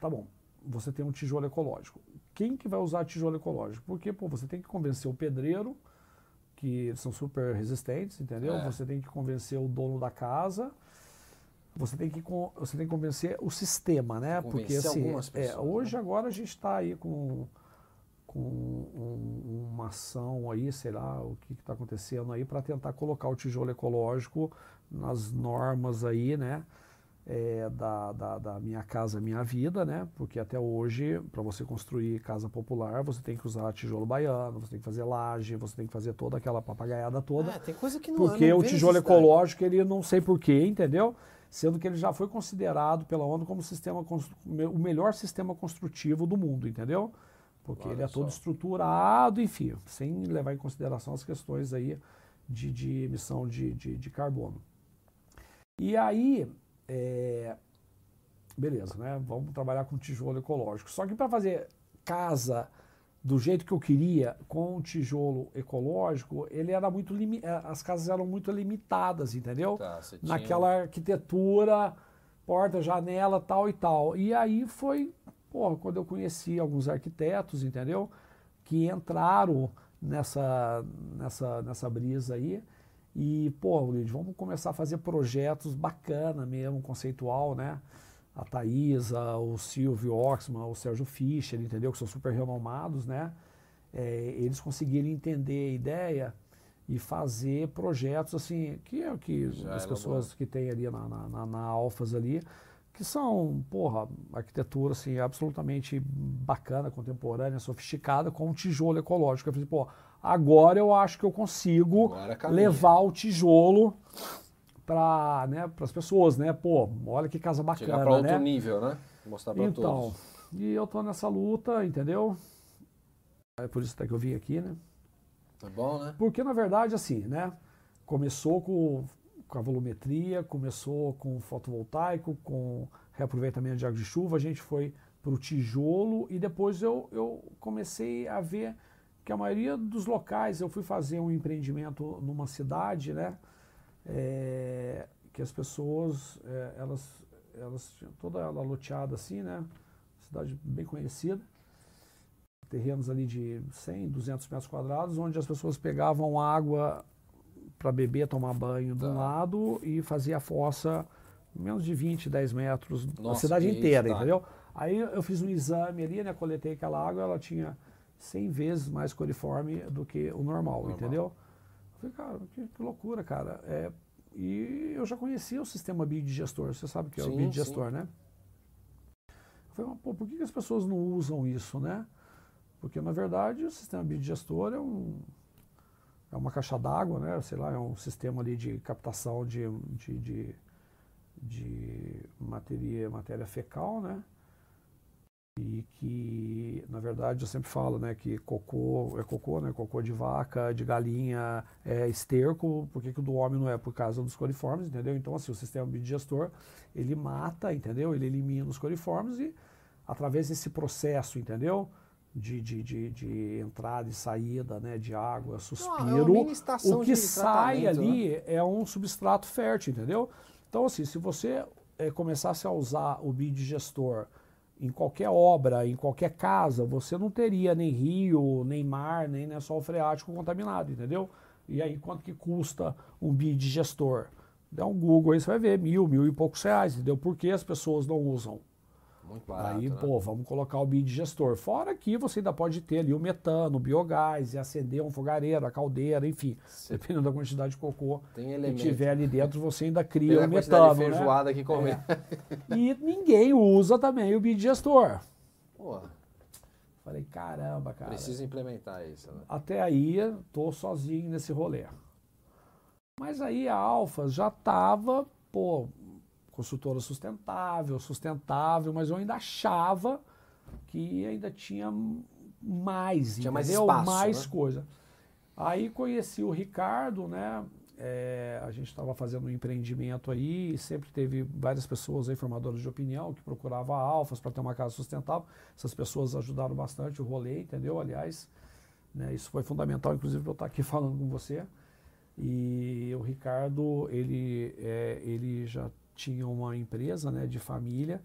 Tá bom, você tem um tijolo ecológico. Quem que vai usar tijolo ecológico? Porque, pô, você tem que convencer o pedreiro, que são super resistentes, entendeu? É. Você tem que convencer o dono da casa, você tem que, você tem que convencer o sistema, né? Porque assim, é, hoje né? agora a gente está aí com com um, uma ação aí, sei lá, o que está acontecendo aí, para tentar colocar o tijolo ecológico nas normas aí, né? É, da, da, da, Minha Casa Minha Vida, né? Porque até hoje, para você construir casa popular, você tem que usar tijolo baiano, você tem que fazer laje, você tem que fazer toda aquela papagaiada toda. É, tem coisa que não Porque não o tijolo ecológico, ele não sei porquê, entendeu? Sendo que ele já foi considerado pela ONU como sistema, o melhor sistema construtivo do mundo, entendeu? Porque Olha ele é todo só. estruturado, enfim, sem levar em consideração as questões aí de, de emissão de, de, de carbono. E aí, é, beleza, né? Vamos trabalhar com tijolo ecológico. Só que para fazer casa do jeito que eu queria, com tijolo ecológico, ele era muito é, as casas eram muito limitadas, entendeu? Tá, Naquela tinha... arquitetura, porta, janela, tal e tal. E aí foi, porra, quando eu conheci alguns arquitetos, entendeu? Que entraram nessa, nessa, nessa brisa aí. E, pô, Luiz, vamos começar a fazer projetos bacana mesmo, conceitual, né? A Thaisa, o Silvio Oxman, o Sérgio Fischer, entendeu? Que são super renomados, né? É, eles conseguiram entender a ideia e fazer projetos assim, que é o que Já as pessoas bom. que tem ali na, na, na Alfas ali, que são, porra, arquitetura assim, absolutamente bacana, contemporânea, sofisticada, com um tijolo ecológico. Eu falei, pô, agora eu acho que eu consigo levar o tijolo para né, as pessoas, né? Pô, olha que casa bacana, Chegar para outro né? nível, né? Mostrar para então, todos. E eu tô nessa luta, entendeu? É por isso até que eu vim aqui, né? Tá bom, né? Porque, na verdade, assim, né? Começou com, com a volumetria, começou com fotovoltaico, com reaproveitamento de água de chuva, a gente foi para o tijolo e depois eu, eu comecei a ver que a maioria dos locais eu fui fazer um empreendimento numa cidade, né? É, que as pessoas, é, elas, elas tinham toda ela loteada assim, né? Cidade bem conhecida. Terrenos ali de 100, 200 metros quadrados, onde as pessoas pegavam água para beber, tomar banho de um tá. lado e fazia a fossa menos de 20, 10 metros, Nossa, a cidade inteira, tá. entendeu? Aí eu fiz um exame ali, né? Coletei aquela água, ela tinha 100 vezes mais coliforme do que o normal, normal. entendeu? Eu falei, cara, que, que loucura, cara. É, e eu já conhecia o sistema biodigestor, você sabe que é sim, o biodigestor, sim. né? Eu falei, pô, por que, que as pessoas não usam isso, né? Porque, na verdade, o sistema biodigestor é um, é uma caixa d'água, né? Sei lá, é um sistema ali de captação de, de, de, de matéria, matéria fecal, né? E que na verdade eu sempre falo né que cocô é cocô né cocô de vaca de galinha é esterco por que, que o do homem não é por causa dos coliformes entendeu então assim o sistema biodigestor ele mata entendeu ele elimina os coliformes e através desse processo entendeu de, de, de, de entrada e saída né, de água, suspiro. Não, é o que sai ali né? é um substrato fértil, entendeu? Então, assim, se você é, começasse a usar o biodigestor em qualquer obra, em qualquer casa, você não teria nem rio, nem mar, nem lençol freático contaminado, entendeu? E aí quanto que custa um biodigestor? Dá um Google aí, você vai ver, mil, mil e poucos reais, entendeu? Por que as pessoas não usam? Muito barato, Aí, né? pô, vamos colocar o biodigestor. Fora que você ainda pode ter ali o metano, o biogás, e acender um fogareiro, a caldeira, enfim. Sim. Dependendo da quantidade de cocô que tiver ali dentro, você ainda cria o metano. De né? feijoada né? que comer. É. E ninguém usa também o biodigestor. Porra. Falei, caramba, cara. Precisa implementar isso, né? Até aí, tô sozinho nesse rolê. Mas aí a Alfa já tava, pô, consultora sustentável, sustentável, mas eu ainda achava que ainda tinha mais, tinha mais, espaço, mais né? coisa. Aí conheci o Ricardo, né? É, a gente estava fazendo um empreendimento aí e sempre teve várias pessoas aí, formadoras de opinião, que procuravam alfas para ter uma casa sustentável. Essas pessoas ajudaram bastante o rolê, entendeu? Aliás, né, isso foi fundamental, inclusive, para eu estar aqui falando com você. E o Ricardo, ele, é, ele já tinha uma empresa né, de família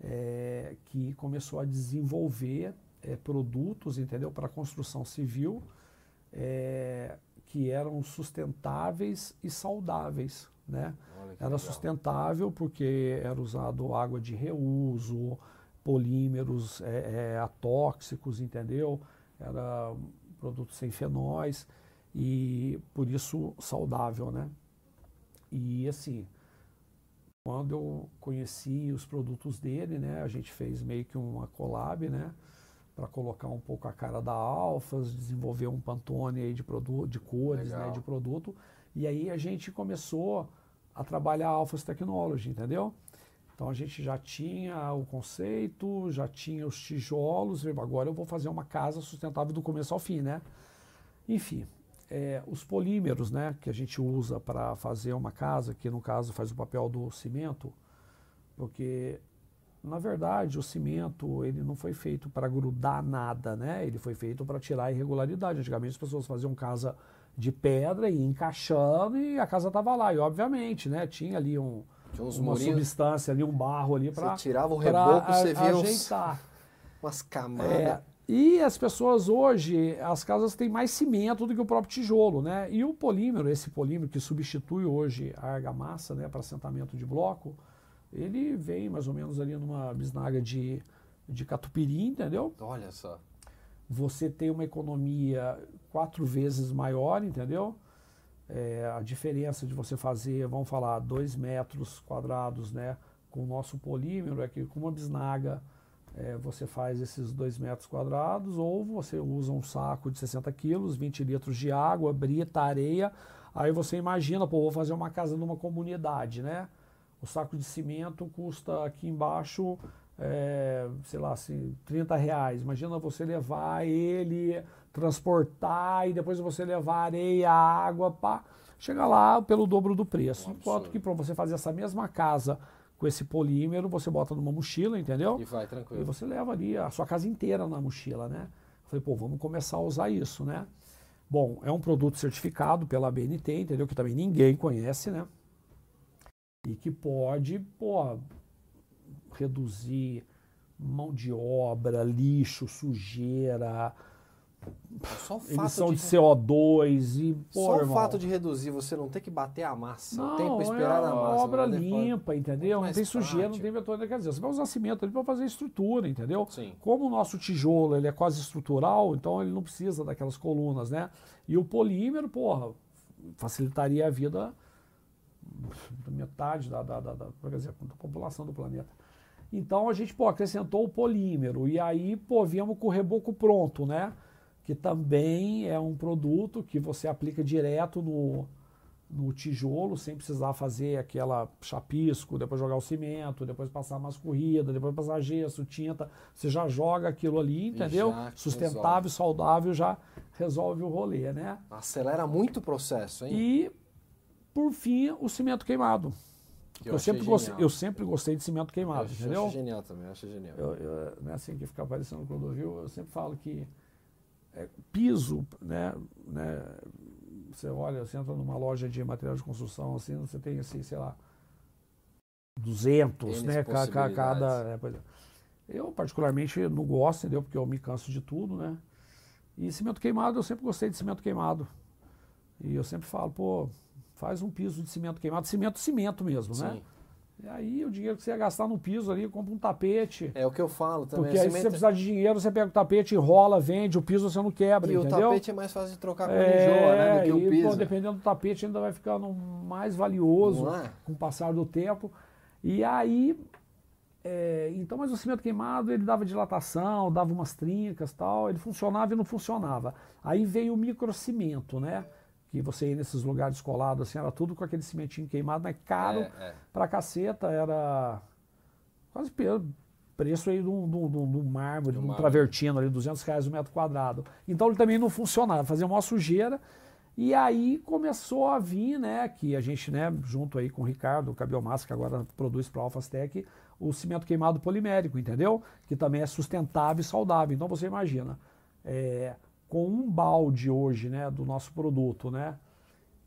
é, que começou a desenvolver é, produtos, entendeu, para construção civil é, que eram sustentáveis e saudáveis, né? Era legal. sustentável porque era usado água de reuso, polímeros é, é, atóxicos, entendeu? Era produto sem fenóis e por isso saudável, né? E assim, quando eu conheci os produtos dele, né, a gente fez meio que uma collab, né, para colocar um pouco a cara da Alfas, desenvolver um Pantone aí de produto, de cores, né, de produto. E aí a gente começou a trabalhar a Alphas Technology, entendeu? Então a gente já tinha o conceito, já tinha os tijolos, agora eu vou fazer uma casa sustentável do começo ao fim, né? Enfim, é, os polímeros, né, que a gente usa para fazer uma casa, que no caso faz o papel do cimento, porque na verdade o cimento ele não foi feito para grudar nada, né? Ele foi feito para tirar a irregularidade. Antigamente as pessoas faziam casa de pedra e encaixando e a casa estava lá. E obviamente, né, tinha ali um, tinha uma murinhos. substância ali, um barro ali para Você tirava o reboco, você via ajeitar. Uns, umas camadas. É, e as pessoas hoje, as casas têm mais cimento do que o próprio tijolo, né? E o polímero, esse polímero que substitui hoje a argamassa, né, para assentamento de bloco, ele vem mais ou menos ali numa bisnaga de, de catupiry, entendeu? Olha só. Você tem uma economia quatro vezes maior, entendeu? É, a diferença de você fazer, vamos falar, dois metros quadrados, né? Com o nosso polímero é que com uma bisnaga é, você faz esses dois metros quadrados ou você usa um saco de 60 quilos, 20 litros de água, brita, areia. Aí você imagina, pô, vou fazer uma casa numa comunidade, né? O saco de cimento custa aqui embaixo, é, sei lá, assim, 30 reais. Imagina você levar ele, transportar e depois você levar areia, água, pá. Chega lá pelo dobro do preço. Um Enquanto que para você fazer essa mesma casa com esse polímero, você bota numa mochila, entendeu? E vai tranquilo. E você leva ali a sua casa inteira na mochila, né? Falei, pô, vamos começar a usar isso, né? Bom, é um produto certificado pela BNT, entendeu? Que também ninguém conhece, né? e que pode pô, reduzir mão de obra, lixo, sujeira, só o emissão de, de, CO2 e pô, só irmão, o fato de reduzir você não ter que bater a massa, não, o tempo esperar é a massa, obra limpa, entendeu? Não tem sujeira, não tem vetor, quer dizer, você vai usar cimento ali para fazer estrutura, entendeu? Sim. Como o nosso tijolo ele é quase estrutural, então ele não precisa daquelas colunas, né? E o polímero, porra, facilitaria a vida metade da, da, da, da, da população do planeta. Então a gente pô, acrescentou o polímero e aí pô, viemos com o reboco pronto, né? Que também é um produto que você aplica direto no, no tijolo, sem precisar fazer aquela chapisco, depois jogar o cimento, depois passar mais corrida, depois passar gesso, tinta. Você já joga aquilo ali, entendeu? Sustentável, resolve. saudável, já resolve o rolê, né? Acelera muito o processo, hein? E por fim, o cimento queimado. Eu, eu, sempre gostei, eu sempre gostei de cimento queimado, eu entendeu? acho genial também, eu acho genial. Eu, eu, não é assim que fica aparecendo no Clodovil, eu sempre falo que é, piso, né, né, você olha, você entra numa loja de material de construção, assim, você tem, assim, sei lá, 200, né, cada... cada é, eu, particularmente, não gosto, entendeu? Porque eu me canso de tudo, né? E cimento queimado, eu sempre gostei de cimento queimado. E eu sempre falo, pô, faz um piso de cimento queimado, cimento, cimento mesmo, né? Sim. né? E aí o dinheiro que você ia gastar no piso ali, compra um tapete. É o que eu falo também. Porque aí se você precisar de dinheiro, você pega o tapete, enrola, vende, o piso você não quebra, e entendeu? o tapete é mais fácil de trocar com é, enjoa, né, do que o piso. Pô, dependendo do tapete ainda vai ficando mais valioso é? com o passar do tempo. E aí, é, então, mas o cimento queimado, ele dava dilatação, dava umas trincas tal, ele funcionava e não funcionava. Aí veio o microcimento, né? Que você ia nesses lugares colados, assim, era tudo com aquele cimentinho queimado, mas caro é, é. pra caceta, era quase preço aí de um, de um, de um mármore, de um travertino ali, 200 reais o um metro quadrado. Então ele também não funcionava, fazia uma sujeira. E aí começou a vir, né, que a gente, né, junto aí com o Ricardo, o Cabiomassa, que agora produz para a Alfastec, o cimento queimado polimérico, entendeu? Que também é sustentável e saudável. Então você imagina, é, com um balde hoje né, do nosso produto, né,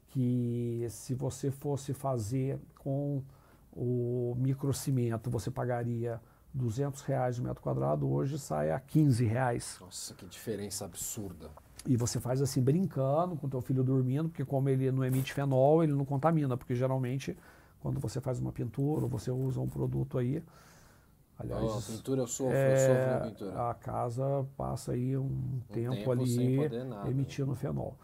que se você fosse fazer com o microcimento, você pagaria 200 reais o metro quadrado, hoje sai a 15 reais. Nossa, que diferença absurda. E você faz assim brincando com teu filho dormindo, porque como ele não emite fenol, ele não contamina, porque geralmente quando você faz uma pintura ou você usa um produto aí, Aliás, oh, pintura eu sofro, é, eu sofro na pintura. A casa passa aí um, um tempo, tempo, ali emitindo fenol.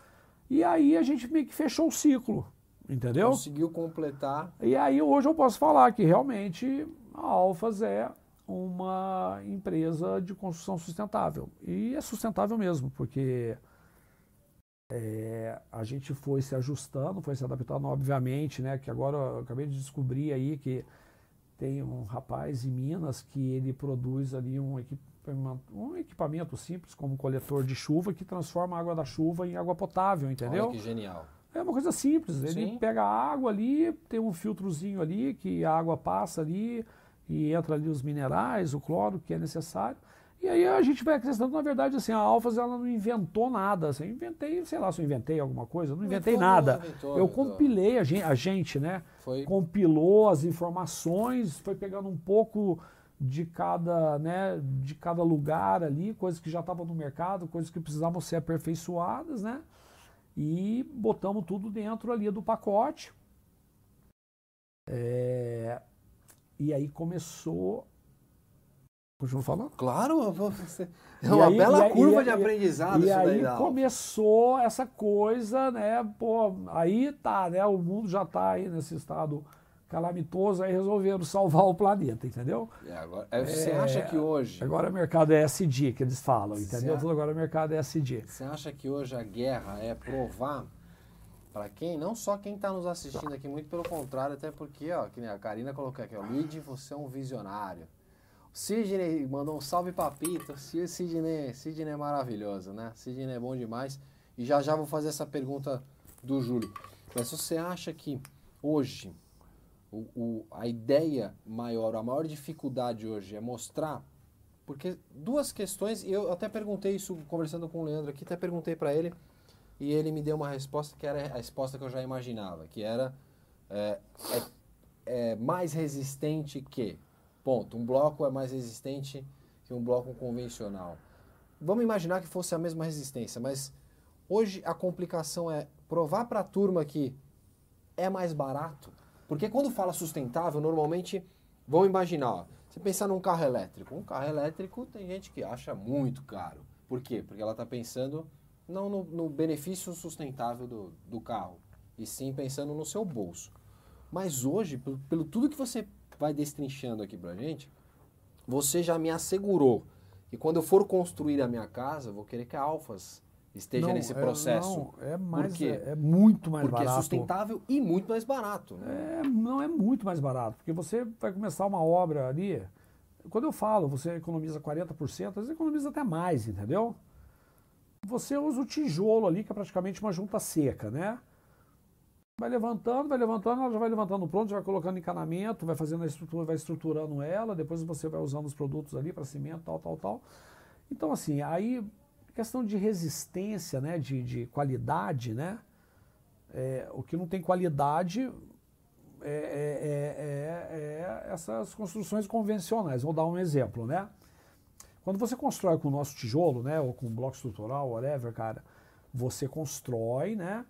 E aí a gente meio que fechou o ciclo. entendeu? Conseguiu completar. E aí hoje eu posso falar que realmente a Alfas é uma empresa de construção sustentável. E é sustentável mesmo, porque é, a gente foi se ajustando, foi se adaptando, obviamente, né? Que agora eu acabei de descobrir aí que tem um rapaz em Minas que ele produz ali um equipamento, um equipamento simples, como um coletor de chuva, que transforma a água da chuva em água potável, entendeu? Olha que genial. É uma coisa simples. Ele Sim. pega a água ali, tem um filtrozinho ali, que a água passa ali e entra ali os minerais, o cloro que é necessário. E aí a gente vai acrescentando, na verdade, assim, a Alfas ela não inventou nada. Assim, eu inventei, sei lá se eu inventei alguma coisa, não inventei Inventou, nada. inventou, eu inventou. compilei a gente, a gente, né? Foi Compilou as informações, foi pegando um pouco de cada, né, de cada lugar ali, coisas que já estavam no mercado, coisas que precisavam ser aperfeiçoadas, né? E botamos tudo dentro ali do pacote. É, e aí começou. Continua falando? Claro, você... é uma aí- bela aí- curva e de aí- aprendizado E isso daí aí da Alfa. começou essa coisa, né? Pô, aí tá, né? O mundo já tá aí nesse estado calamitoso, aí resolveram salvar o planeta, entendeu? É, agora, é, você É, acha que hoje... Agora o mercado é SD que eles falam, entendeu? Agora o mercado é SD. Você acha que hoje a guerra é provar para quem, não só quem está nos assistindo aqui, muito pelo contrário, até porque, ó, que a Karina colocou aqui, ó, Luigi, você é um visionário. Sidney mandou um salve papito. Sidney, Sidney é maravilhoso, né? Sidney é bom demais. E já já vou fazer essa pergunta do Júlio. Mas você acha que hoje o, o- a ideia maior, a maior dificuldade hoje é mostrar porque duas questões, eu até perguntei isso conversando com o Leandro aqui, até perguntei para ele, e ele me deu uma resposta que era a resposta que eu já imaginava, que era é, é- é mais resistente que, ponto, um bloco é mais resistente que um bloco convencional. Vamos imaginar que fosse a mesma resistência, mas hoje a complicação é provar para a turma que é mais barato, porque quando fala sustentável, normalmente, vamos imaginar, ó, você pensar num carro elétrico. Um carro elétrico tem gente que acha muito caro. Por quê? Porque ela está pensando não no, no benefício sustentável do, do carro, e sim pensando no seu bolso. Mas hoje, pelo, pelo tudo que você vai destrinchando aqui pra gente, você já me assegurou que quando eu for construir a minha casa, vou querer que a Alfas esteja Não, nesse é- processo. não, é mais, é, é muito mais porque é barato. sustentável e muito mais barato. Né? É, não é muito mais barato, porque você vai começar uma obra ali. Quando eu falo, você economiza 40%, às vezes economiza até mais, entendeu? Você usa o tijolo ali, que é praticamente uma junta seca, né? Vai levantando, vai levantando, ela já vai levantando pronto, já vai colocando encanamento, vai fazendo a estrutura, vai estruturando ela, depois você vai usando os produtos ali para cimento, tal, tal, tal. Então, assim, aí, questão de resistência, né? De, de qualidade, né? É, o que não tem qualidade é, é- é- é- é essas construções convencionais. Vou dar um exemplo, né? Quando você constrói com o nosso tijolo, né, ou com bloco estrutural, whatever, cara, você constrói, né,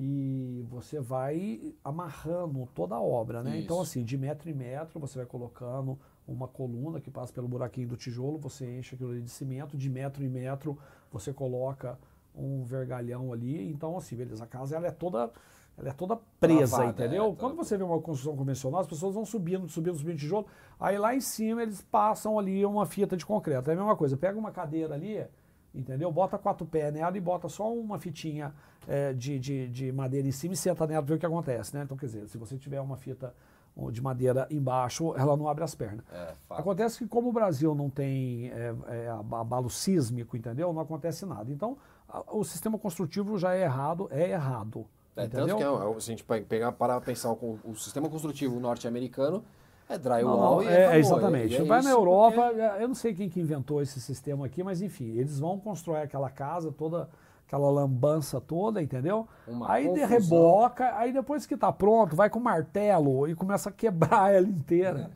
e você vai amarrando toda a obra, né? Então, Isso. assim, de metro em metro, você vai colocando uma coluna que passa pelo buraquinho do tijolo, você enche aquilo ali de cimento, de metro em metro, você coloca um vergalhão ali. Então, assim, beleza, a casa ela é toda ela é toda presa, Travada, entendeu? é, Quando toda- você vê uma construção convencional, as pessoas vão subindo, subindo, subindo tijolo, aí lá em cima eles passam ali uma fita de concreto. É a mesma coisa, pega uma cadeira ali, entendeu? Bota quatro pés nela e bota só uma fitinha eh, de, de, de madeira em cima e senta nela pra ver o que acontece, né? Então, quer dizer, se você tiver uma fita de madeira embaixo, ela não abre as pernas. É. Acontece que como o Brasil não tem é, é, abalo sísmico, entendeu? Não acontece nada. Então, a- o sistema construtivo já é errado, é errado. É, entendeu? tanto que é, um- se a gente pe- pegar para pensar o, o sistema construtivo norte-americano é drywall Não, não, é, acabou. exatamente. É Vai na Europa, porque- é, eu não sei quem que inventou esse sistema aqui, mas enfim, eles vão constrói aquela casa toda, aquela lambança toda, entendeu? Uma aí de confusão. reboca, aí depois que tá pronto, vai com martelo e começa a quebrar ela inteira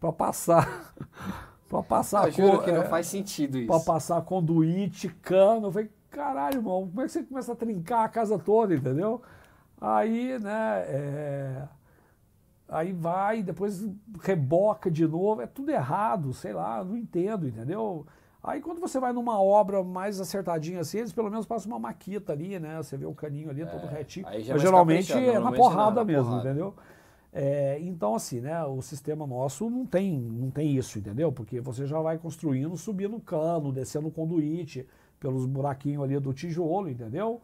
para passar, para passar Eu juro que não é, faz sentido isso. Pra passar conduíte, cano. Eu falei, caralho, irmão, como é que você começa a trincar a casa toda, entendeu? Aí, né, é, aí vai, depois reboca de novo, é tudo errado, sei lá, não entendo, entendeu? Aí quando você vai numa obra mais acertadinha assim, eles pelo menos passam uma maquita ali, né? Você vê o caninho ali, é, todo retinho. Mas geralmente é na porrada é mesmo, porrada. entendeu? É, então, assim, né, o sistema nosso não tem, não tem isso, entendeu? Porque você já vai construindo, subindo cano, descendo conduíte pelos buraquinhos ali do tijolo, entendeu?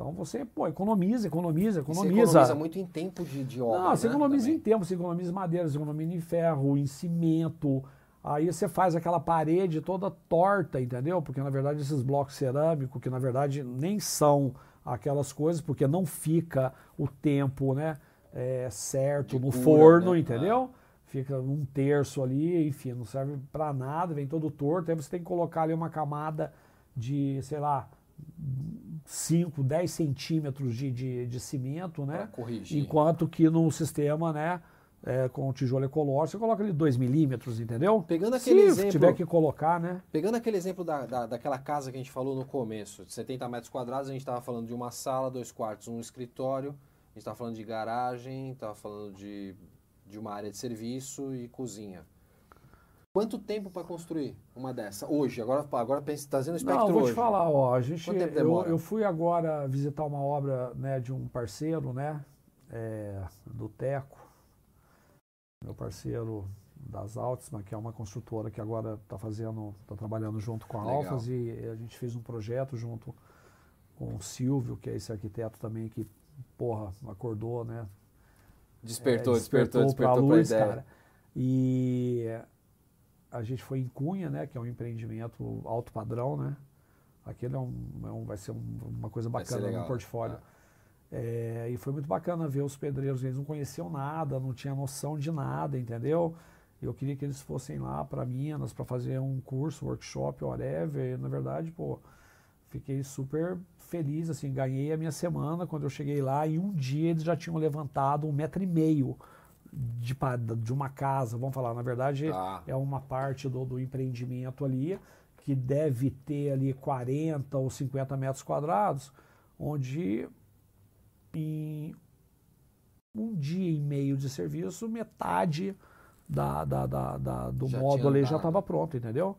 Então você, pô, economiza, economiza, economiza. Você economiza muito em tempo de, de obra. Não, você né? economiza Também. em tempo, você economiza em madeira, você economiza em ferro, em cimento. Aí você faz aquela parede toda torta, entendeu? Porque na verdade esses blocos cerâmicos, que na verdade nem são aquelas coisas, porque não fica o tempo, né? é, certo de no cura, forno, né? entendeu? Ah. Fica um terço ali, enfim, não serve para nada, vem todo torto. Aí você tem que colocar ali uma camada de, sei lá, 5, 10 centímetros de, de, de cimento, né? Pra corrigir. Enquanto que no sistema, né? É, com tijolo ecológico, você coloca ali 2 milímetros, entendeu? Pegando aquele Se exemplo, tiver que colocar, né? Pegando aquele exemplo da, da, daquela casa que a gente falou no começo, de 70 metros quadrados, a gente estava falando de uma sala, dois quartos, um escritório, a gente estava falando de garagem, estava falando de, de uma área de serviço e cozinha. Quanto tempo para construir uma dessa? Hoje, agora, agora trazendo o espectro Não, vou hoje. te falar, ó, a gente, eu, eu, fui agora visitar uma obra né, de um parceiro, né, é, do Teco, meu parceiro das Altsma, que é uma construtora que agora está fazendo, está trabalhando junto com a Legal. Alfas e a gente fez um projeto junto com o Silvio, que é esse arquiteto também que porra, acordou, né? Despertou, é, despertou, despertou, despertou pra luz, ideia. cara. E a gente foi em Cunha, né? Que é um empreendimento alto padrão, né? Aquele é um, é um vai ser um, uma coisa bacana no portfólio. Ah. É, e foi muito bacana ver os pedreiros, eles não conheciam nada, não tinham noção de nada, entendeu? Eu queria que eles fossem lá para Minas para fazer um curso, workshop, whatever. E, na verdade, pô, fiquei super feliz, assim, ganhei a minha semana quando eu cheguei lá e um dia eles já tinham levantado um metro e meio de, de uma casa, vamos falar, na verdade ah. é uma parte do, do empreendimento ali que deve ter ali 40 ou 50 metros quadrados, onde em um dia e meio de serviço, metade da, da, da, da do já módulo ali já estava pronto, entendeu?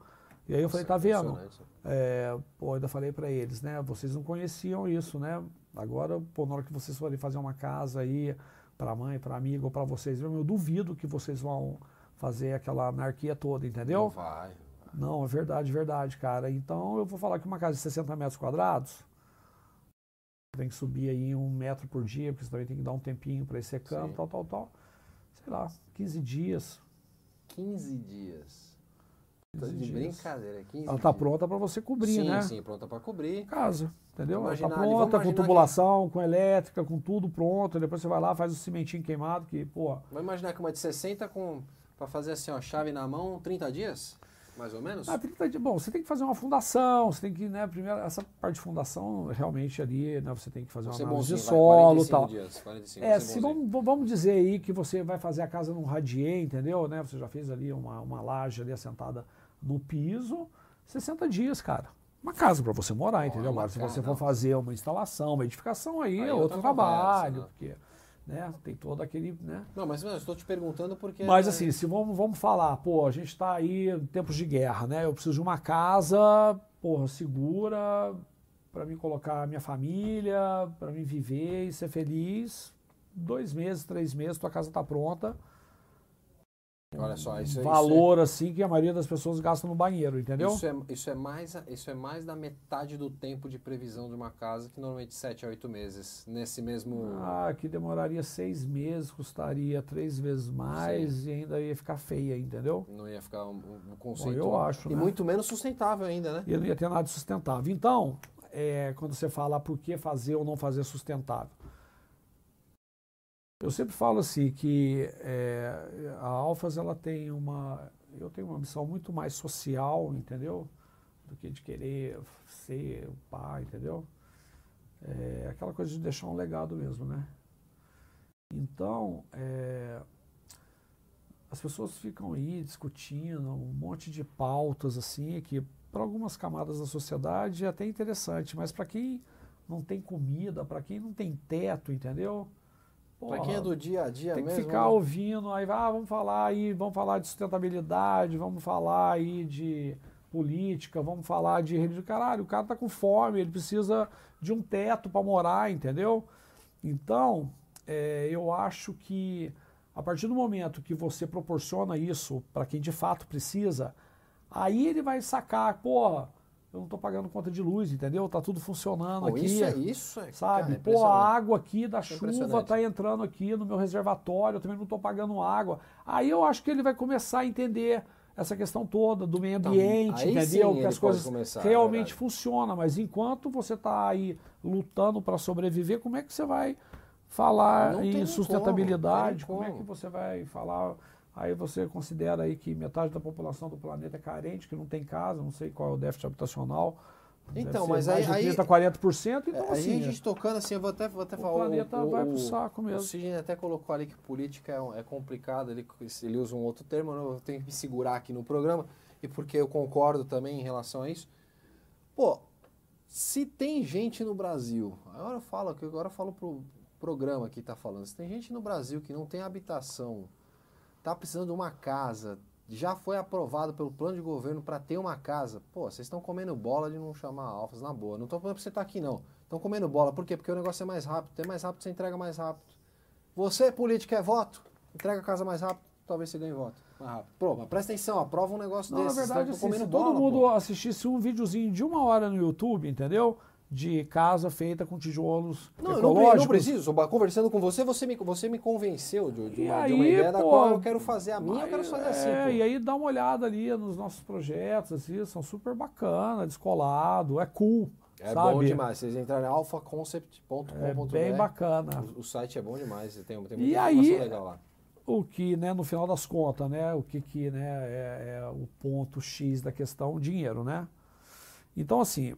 E aí eu falei, tá vendo? É, pô, ainda falei para eles, né? Vocês não conheciam isso, né? Agora, pô, na hora que vocês forem fazer uma casa aí para mãe, para amigo para vocês, eu duvido que vocês vão fazer aquela anarquia toda, entendeu? Não vai. Não, é verdade, verdade, cara. Então eu vou falar que uma casa de 60 metros quadrados tem que subir aí um metro por dia, porque você também tem que dar um tempinho para ir secando, Sim. tal, tal, tal. Sei lá, 15 dias. 15 dias. De dias. brincadeira. 15 ela está pronta para você cobrir, sim, né? Sim, sim, pronta para cobrir. Casa, entendeu? Ela está pronta, com tubulação, que... com elétrica, com tudo pronto. Depois você vai lá, faz o cimentinho queimado, que, pô... Vai imaginar que uma de 60 com... Para fazer assim, ó, chave na mão, 30 dias? Mais ou menos? Ah, 30 dias. Bom, você tem que fazer uma fundação, você tem que, né, primeiro, essa parte de fundação, realmente ali, né, você tem que fazer uma análise de solo e tal. Dias, 45, é, se vamos, vamos dizer aí que você vai fazer a casa num radier, entendeu? Né? Você já fez ali uma, uma laje ali assentada no piso, 60 dias, cara. Uma casa para você morar, entendeu? Agora, se você for fazer uma instalação, uma edificação, aí, aí é outro trabalho, conversa, né? porque né, tem todo aquele. Né? Não, mas eu estou te perguntando porque. Mas assim, se vamos, vamos falar, pô, a gente está aí em tempos de guerra, né? Eu preciso de uma casa, porra, segura, para me colocar a minha família, para me viver e ser feliz. Dois meses, três meses, tua casa está pronta Olha só, isso, valor isso é, assim que a maioria das pessoas gasta no banheiro, entendeu? Isso é, isso, é mais, isso é mais da metade do tempo de previsão de uma casa, que normalmente 7 a 8 meses. Nesse mesmo. Ah, que demoraria seis meses, custaria três vezes mais Sim. e ainda ia ficar feia, entendeu? Não ia ficar um, um conceito. Bom, eu acho. E né? muito menos sustentável ainda, né? E não ia ter nada de sustentável. Então, é, quando você fala por que fazer ou não fazer sustentável. Eu sempre falo assim que é, a Alfas ela tem uma, eu tenho uma missão muito mais social, entendeu? Do que de querer ser o pai, entendeu? É aquela coisa de deixar um legado mesmo, né? Então, é, as pessoas ficam aí discutindo um monte de pautas assim que para algumas camadas da sociedade é até interessante, mas para quem não tem comida, para quem não tem teto, entendeu? Para quem é do dia a dia tem mesmo. Tem que ficar né? ouvindo, aí ah, vamos falar aí, vamos falar de sustentabilidade, vamos falar aí de política, vamos falar de religião. Caralho, o cara tá com fome, ele precisa de um teto para morar, entendeu? Então, é, eu acho que a partir do momento que você proporciona isso para quem de fato precisa, aí ele vai sacar, porra, eu não estou pagando conta de luz, entendeu? Tá tudo funcionando Pô, aqui. Isso é isso, é, sabe? cara, é Pô, a água aqui da É chuva tá entrando aqui no meu reservatório, eu também não estou pagando água. Aí eu acho que ele vai começar a entender essa questão toda do meio Então, ambiente, aí entendeu? sim que as coisas começar, é realmente verdade. funcionam, mas enquanto você está aí lutando para sobreviver, como é que você vai falar Não em sustentabilidade? como, Como, é que você vai falar? Aí você considera aí que metade da população do planeta é carente, que não tem casa, não sei qual é o déficit habitacional. Então, mas mais aí- aí- 30, 40%, então É, assim, aí a gente tocando assim, eu vou até, vou até o falar. planeta vai pro saco O mesmo. Sidney até colocou ali que política é, é complicado, ele, ele usa um outro termo, eu tenho que me segurar aqui no programa, e porque eu concordo também em relação a isso. Pô, se tem gente no Brasil, agora eu falo, que agora eu falo pro programa que tá falando, se tem gente no Brasil que não tem habitação, tá precisando de uma casa, já foi aprovado pelo plano de governo para ter uma casa. Pô, vocês estão comendo bola de não chamar alfas na boa. Não tô falando pra você estar aqui, não. Estão comendo bola. Por quê? Porque o negócio é mais rápido. Tem mais rápido, você entrega mais rápido. Você, político, é voto. Entrega a casa mais rápido, talvez você ganhe voto. Mais rápido. Pô, mas presta atenção, aprova um negócio Não, desse. na verdade, assim, se todo bola, mundo pô. assistisse um videozinho de uma hora no YouTube, entendeu? De casa feita com tijolos Não, eu não, ecológicos. não preciso. Conversando com você, você me, você me convenceu de, de E uma, de uma aí, ideia da pô, qual eu quero fazer a minha, eu quero fazer assim. é, pô. e aí dá uma olhada ali nos nossos projetos, assim, são super bacana, descolado, é cool, É sabe? bom demais. Vocês entrarem em alphaconcept.com.br. É bem bacana. O, o site é bom demais, tem, tem E muita aí- informação legal lá. O que, né, no final das contas, né, o que, que né, é, é o ponto X da questão, o dinheiro, né? Então, assim,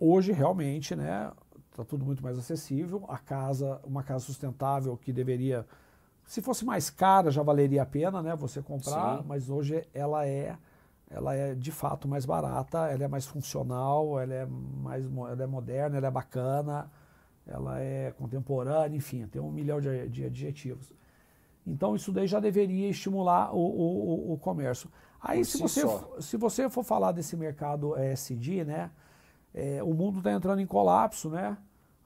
hoje realmente, né, tá tudo muito mais acessível. A casa, uma casa sustentável que deveria, se fosse mais cara, já valeria a pena, né, você comprar, Sim. mas hoje ela é, ela é de fato mais barata, ela é mais funcional, ela é mais, ela é moderna, ela é bacana, ela é contemporânea, enfim, tem um milhão de, de adjetivos. Então isso daí já deveria estimular o, o, o- comércio. Aí Por se si você, só. se você for falar desse mercado ESG, né, é, o mundo está entrando em colapso, né?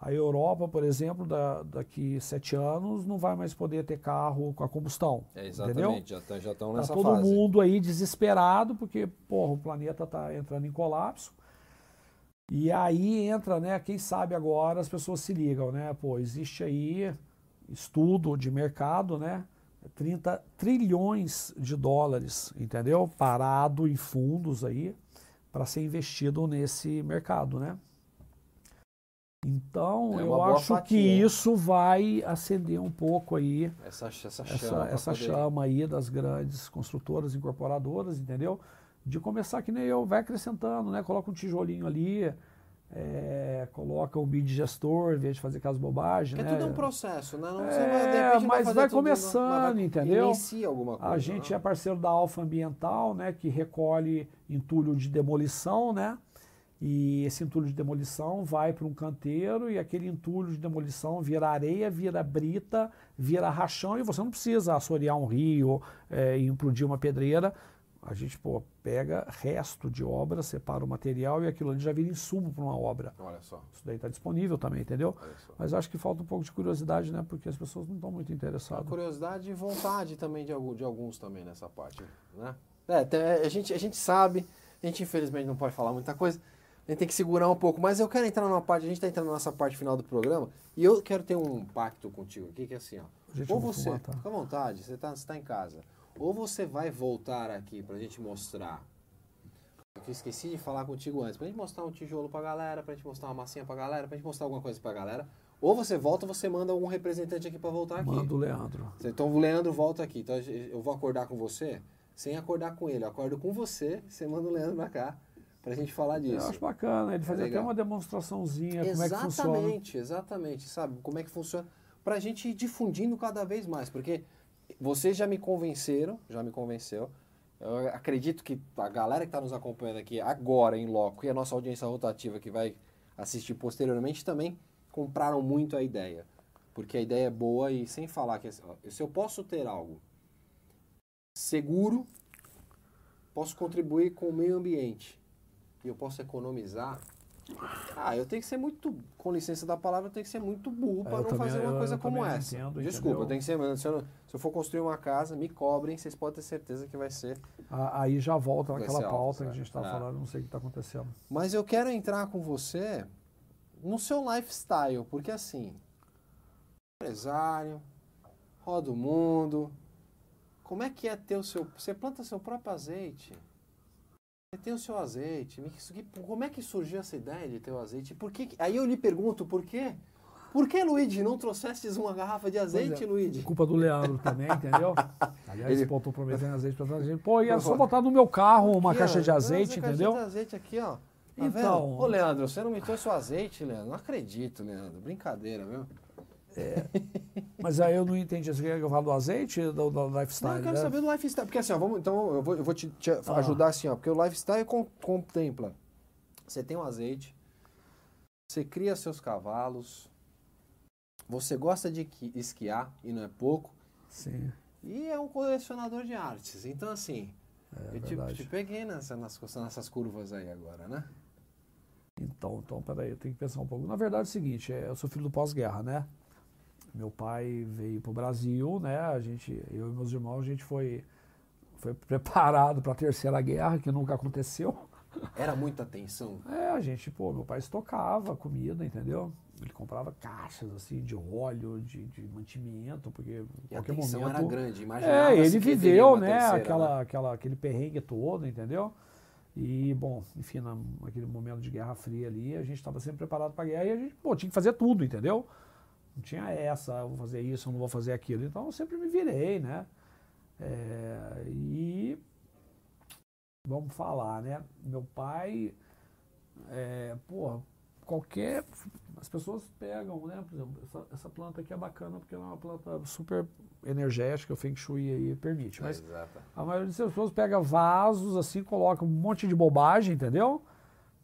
A Europa, por exemplo, da- daqui sete anos não vai mais poder ter carro com a combustão. É, entendeu? exatamente, já estão já estão Tá nessa todo fase. mundo aí desesperado porque porra, o planeta está entrando em colapso. E aí entra, né? Quem sabe agora as pessoas se ligam, né? Pô, existe aí estudo de mercado, né? 30 trilhões de dólares, entendeu? Parado em fundos aí para ser investido nesse mercado, né? Então, É eu acho fatia, que isso vai acender um pouco aí Essa, essa chama. essa, chama aí das grandes construtoras, incorporadoras, entendeu? De começar que nem eu, vai acrescentando, né? Coloca um tijolinho ali, é, coloca um bid gestor, em vez de fazer aquelas bobagens, Porque né? tudo é um processo, né? Não, você É, vai, não mas vai mas começando, vai- entendeu? Inicia alguma coisa. A gente né? é parceiro da Alfa Ambiental, né, que recolhe entulho de demolição, né? E esse entulho de demolição vai para um canteiro e aquele entulho de demolição vira areia, vira brita, vira rachão e você não precisa assorear um rio é, e implodir uma pedreira. A gente pô, pega resto de obra, separa o material e aquilo ali já vira insumo para uma obra. Olha só, Isso daí está disponível também, entendeu? Mas acho que falta um pouco de curiosidade, né? Porque as pessoas não estão muito A interessadas. curiosidade e vontade também de, algum- de alguns também nessa parte, né? É, a, gente, a gente sabe, a gente infelizmente não pode falar muita coisa, a gente tem que segurar um pouco, mas eu quero entrar numa parte, a gente está entrando nessa parte final do programa, e eu quero ter um pacto contigo aqui, que é assim, ó. Ou você, tá? fica à vontade, você está tá em casa. Ou você vai voltar aqui pra gente mostrar. Eu esqueci de falar contigo antes. Pra gente mostrar um tijolo pra galera, pra gente mostrar uma massinha pra galera, pra gente mostrar alguma coisa pra galera. Ou você volta, ou você manda algum representante aqui pra voltar aqui. Manda o Leandro. Então o Leandro volta aqui. Então eu vou acordar com você sem acordar com ele. Eu acordo com você, você manda o Leandro pra cá pra gente falar Eu disso. acho bacana, ele fazer até legal. uma demonstraçãozinha, como é que funciona. Exatamente, exatamente, sabe? Como é que funciona? Pra gente ir difundindo cada vez mais, porque vocês já me convenceram, já me convenceu. Eu acredito que a galera que está nos acompanhando aqui agora em loco e a nossa audiência rotativa que vai assistir posteriormente também compraram muito a ideia. Porque a ideia é boa e sem falar que assim, se eu posso ter algo seguro, posso contribuir com o meio ambiente e eu posso economizar, ah, eu tenho que ser muito, com licença da palavra, eu tenho que ser muito burro É, para eu não também- fazer uma eu- coisa eu como essa. entendo, Desculpa, eu tenho que ser. Se eu, se eu for construir uma casa, me cobrem, vocês podem ter certeza que vai ser. A- Aí já volta naquela ser alto, pauta que a gente estava É. falando, não sei o que está acontecendo. Mas eu quero entrar com você no seu lifestyle, porque assim, empresário, roda o mundo. Como é que é ter o seu. Você planta seu próprio azeite. Tem o seu azeite. Como é que surgiu essa ideia de ter o azeite? Por que, aí eu lhe pergunto, por quê? Por que, Luigi, não trouxestes uma garrafa de azeite, é. Luigi? Culpa do Leandro também, entendeu? Aliás, Ele- botou prometendo azeite pra trás. Pô, ia só botar no meu carro uma Aqui, caixa ó, de azeite, essa caixinha entendeu? de azeite aqui, ó. Tá Então- vendo? Ô, Leandro, você não me trouxe o azeite, Leandro? Não acredito, Leandro. Brincadeira, viu? Mas aí eu não entendi. Você quer que eu falo do azeite do, do Não, lifestyle? eu quero né? saber do lifestyle. Porque assim, ó, vamos, então eu vou, eu vou te, te Ah. ajudar assim, ó. Porque o lifestyle con- contempla. Você tem um azeite, você cria seus cavalos, você gosta de qui- esquiar, e não é pouco, Sim, e é um colecionador de artes. Então, assim, é eu te, te peguei nessa, nas, nessas curvas aí agora, né? Então, então, peraí, eu tenho que pensar um pouco. Na verdade é o seguinte, é, eu sou filho do pós-guerra, né? Meu pai veio pro Brasil, né? A gente, eu e meus irmãos, a gente foi, foi preparado para a terceira guerra, que nunca aconteceu. Era muita tensão. É, a gente, pô, meu pai estocava comida, entendeu? Ele comprava caixas, assim, de óleo, de, de mantimento, porque E a qualquer tensão momento... era grande. Imaginava É, ele viveu, né, Terceira, aquela, aquela, aquele perrengue todo, entendeu? E, bom, enfim, na- naquele momento de Guerra Fria ali, a gente estava sempre preparado para a guerra e a gente, pô, tinha que fazer tudo, entendeu? Não tinha essa, eu vou fazer isso, eu não vou fazer aquilo. Então, eu sempre me virei, né? É, e, vamos falar, né? Meu pai, é, pô, qualquer... As pessoas pegam, né? Por exemplo, essa, essa planta aqui é bacana porque ela é uma planta super energética, o Feng Shui aí permite. Mas Exato. a maioria das pessoas pega vasos, assim, coloca um monte de bobagem, entendeu?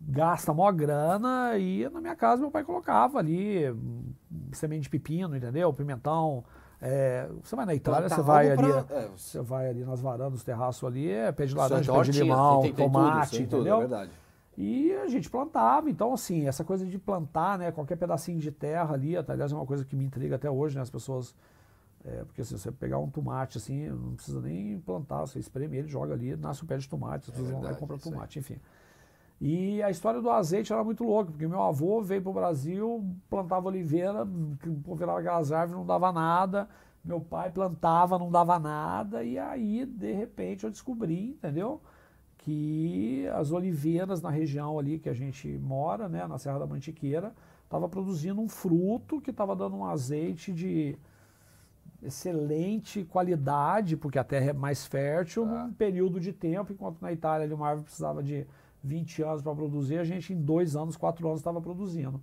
Gasta mó grana e na minha casa meu pai colocava ali hum, semente de pepino, entendeu? Pimentão. é, você vai na Itália, você vai ali, pra- é, você vai ali nas varandas, nos terraços ali, é pé de laranja, pé de limão, tem- tem tudo, tomate, tem tudo, entendeu? é verdade. E a gente plantava, então assim, essa coisa de plantar, né, qualquer pedacinho de terra ali, até, aliás, é uma coisa que me intriga até hoje, né, as pessoas, é, porque se você pegar um tomate assim, não precisa nem plantar, você espreme ele, joga ali, nasce um pé de tomate, as pessoas vão lá e compram tomate, enfim. E a história do azeite era muito louca, porque meu avô veio para o Brasil, plantava oliveira, virava aquelas árvores, não dava nada, meu pai plantava, não dava nada, e aí, de repente, eu descobri, entendeu? que as oliveiras na região ali que a gente mora, né, na Serra da Mantiqueira, estava produzindo um fruto que estava dando um azeite de excelente qualidade, porque a terra é mais fértil Tá. num período de tempo, enquanto na Itália ali, uma árvore precisava de 20 anos para produzir, a gente em dois anos, quatro anos estava produzindo.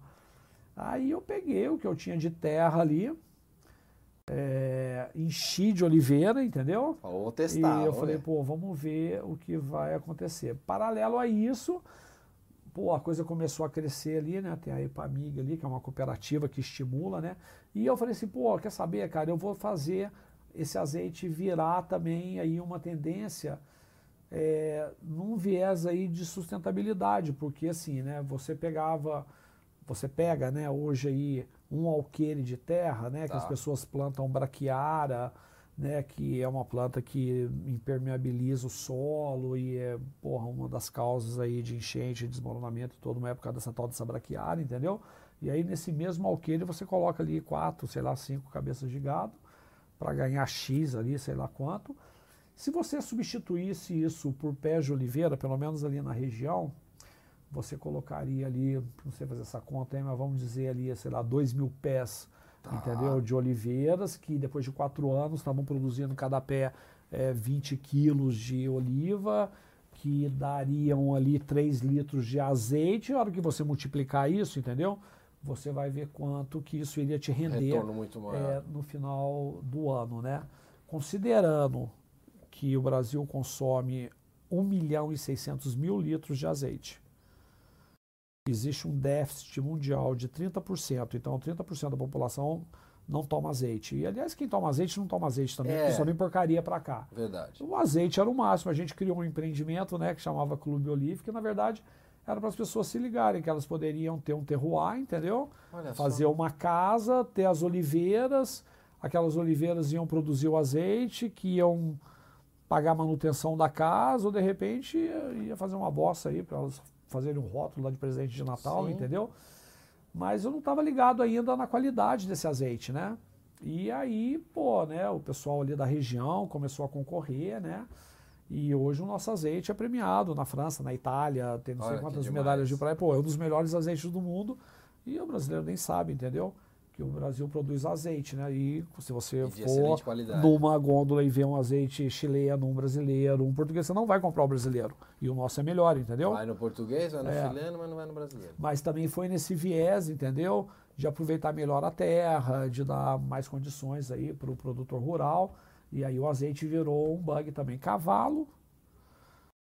Aí eu peguei o que eu tinha de terra ali, é, enchi de oliveira, entendeu? Vou E testar. eu vamos falei, pô, vamos ver o que vai acontecer. Paralelo a isso, pô, a coisa começou a crescer ali, né? Tem a Epamig ali, que é uma cooperativa que estimula, né? E eu falei assim, pô, quer saber, cara, eu vou fazer esse azeite virar também aí uma tendência é, num viés aí de sustentabilidade, porque assim, né, você pegava, você pega, né, hoje aí um alqueire de terra, né, que Tá. as pessoas plantam braquiara, né, que é uma planta que impermeabiliza o solo e é, porra, uma das causas aí de enchente, desmoronamento e toda uma época dessa tal dessa braquiária, entendeu? E aí nesse mesmo alqueire você coloca ali quatro, sei lá, cinco cabeças de gado para ganhar X ali, sei lá quanto. Se você substituísse isso por pés de oliveira, pelo menos ali na região, você colocaria ali, não sei fazer essa conta aí, mas vamos dizer ali, sei lá, dois mil pés, Tá. entendeu? De oliveiras, que depois de quatro anos estavam produzindo cada pé é, 20 quilos de oliva, que dariam ali 3 litros de azeite. A hora que você multiplicar isso, entendeu? Você vai ver quanto que isso iria te render é, no final do ano, né? Considerando que o Brasil consome 1 milhão e 600 mil litros de azeite, existe um déficit mundial de 30%, então 30% da população não toma azeite. E aliás, quem toma azeite não toma azeite também, É. porque só vem porcaria para cá. Verdade. O azeite era o máximo. A gente criou um empreendimento, né, que chamava Clube Olive, que na verdade era para as pessoas se ligarem, que elas poderiam ter um terroir, entendeu? Olha Fazer só. uma casa, ter as oliveiras, aquelas oliveiras iam produzir o azeite, que iam pagar a manutenção da casa, ou de repente ia ia fazer uma bossa aí para elas fazerem um rótulo lá de presente de Natal, Sim. entendeu? Mas eu não estava ligado ainda na qualidade desse azeite, né? E aí, pô, né, o pessoal ali da região começou a concorrer, né? E hoje o nosso azeite é premiado na França, na Itália, tem não sei Olha, quantas medalhas de praia. Pô, é um dos melhores azeites do mundo e o brasileiro nem sabe, entendeu? Que o Brasil produz azeite, né? E se você E for numa gôndola e ver um azeite chileno, um brasileiro, um português, você não vai comprar o brasileiro. E o nosso é melhor, entendeu? Vai no português, vai no É. chileno, mas não vai no brasileiro. Mas também foi nesse viés, entendeu? De aproveitar melhor a terra, de dar mais condições aí para o produtor rural. E aí o azeite virou um bug também. Cavalo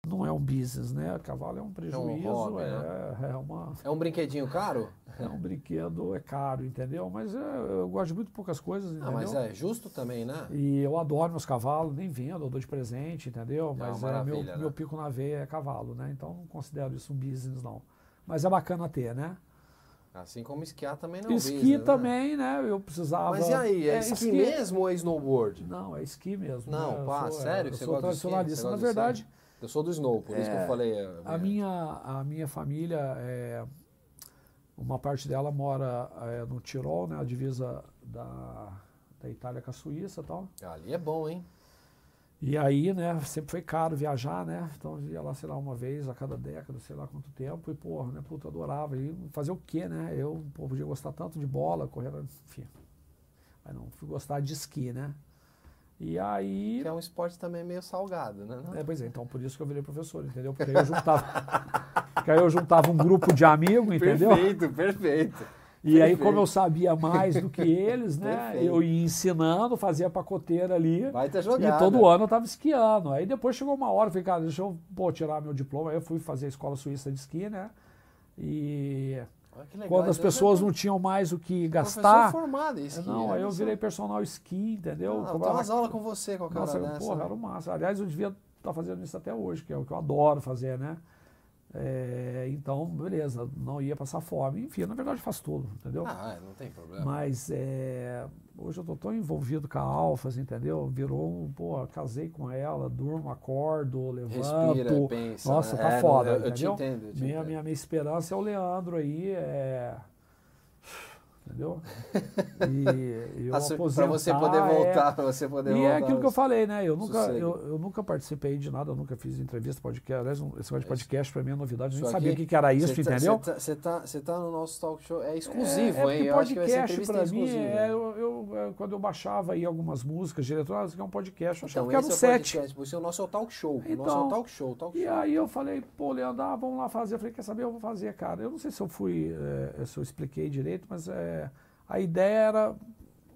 não é um business, né? Cavalo é um prejuízo, hobby, é, é uma, É um brinquedinho caro? é um brinquedo, é caro, entendeu? Mas é, eu gosto de muito poucas coisas, entendeu? Ah, mas é justo também, né? E eu adoro meus cavalos, nem vendo, eu dou de presente, entendeu? É Mas é, meu, né? meu pico na veia é cavalo, né? Então não considero isso um business, não. Mas é bacana ter, né? Assim como esquiar também não é um esqui business, né? também, né? Eu precisava. Mas e aí, é, esqui, mesmo ou é snowboard? Não, é esqui mesmo. Não, né? Pá, sou, sério Eu você sou gosta de esqui? tradicionalista. Na verdade, Eu sou do snow, por isso que eu É, falei. é, a minha, a minha família, é, uma parte dela mora é, no Tirol, né? A divisa da, da Itália com a Suíça e tal. Ali é bom, hein? E aí, né, sempre foi caro viajar, né? Então eu ia lá, sei lá, uma vez a cada década, sei lá quanto tempo, e porra, né, puta, adorava. E fazer o quê, né? Eu pô, podia gostar tanto de bola, correr, enfim. Mas não, fui gostar de esqui, né? E aí. Que é um esporte também meio salgado, né? É, pois é, então por isso que eu virei professor, entendeu? Porque aí eu juntava. porque aí eu juntava um grupo de amigos, entendeu? Perfeito, perfeito. E aí, Perfeito. como eu sabia mais do que eles, né? Perfeito. Eu ia ensinando, fazia pacoteira ali. Vai ter E jogada. todo ano eu tava esquiando. Aí depois chegou uma hora, eu falei, cara, deixa eu pô, tirar meu diploma. Aí eu fui fazer a escola suíça de esqui, né? E Legal, quando as então pessoas é não tinham mais o que gastar. formado em esqui. Não, aí eu virei personal esqui, entendeu? Ah, eu tenho umas aulas com você cara Nossa, dessa. porra, era o massa. Aliás, eu devia estar fazendo isso até hoje, que é o que eu adoro fazer, né? É, então, beleza, não ia passar fome. Enfim, na verdade, faço tudo, entendeu? Ah, é, não tem problema. Mas é, hoje eu tô tão envolvido com a Alfas, entendeu? Virou um, pô, casei com ela, durmo, acordo, levanto. Respira, pensa. Nossa, né? tá É, foda, eu, eu te entendo. Eu te Minha, entendo. minha, minha esperança é o Leandro aí, é... Entendeu? E, e eu aposentar, você poder é- voltar, pra você poder e voltar. é aquilo que eu falei, né? Eu nunca, eu, eu nunca participei de nada, eu nunca fiz entrevista, podcast. Aliás, esse negócio de Isso. podcast pra mim é novidade, eu nem sabia o que, que era isso, tá- entendeu? Você tá, você tá, você tá no nosso talk show. É exclusivo, é, hein? É Eu ser podcast pra mim, é, eu, eu- é, quando eu baixava aí algumas músicas direto, ah, isso é um podcast, eu achava Então, que era um é set. podcast. Você, o nosso é o talk show. o nosso é Então, o talk show. Talk E show. aí eu falei, pô, Leandro, ah, vamos lá fazer. Eu falei, quer saber, eu vou fazer, cara. Eu não sei se eu fui, é, se eu expliquei direito, mas é, a ideia era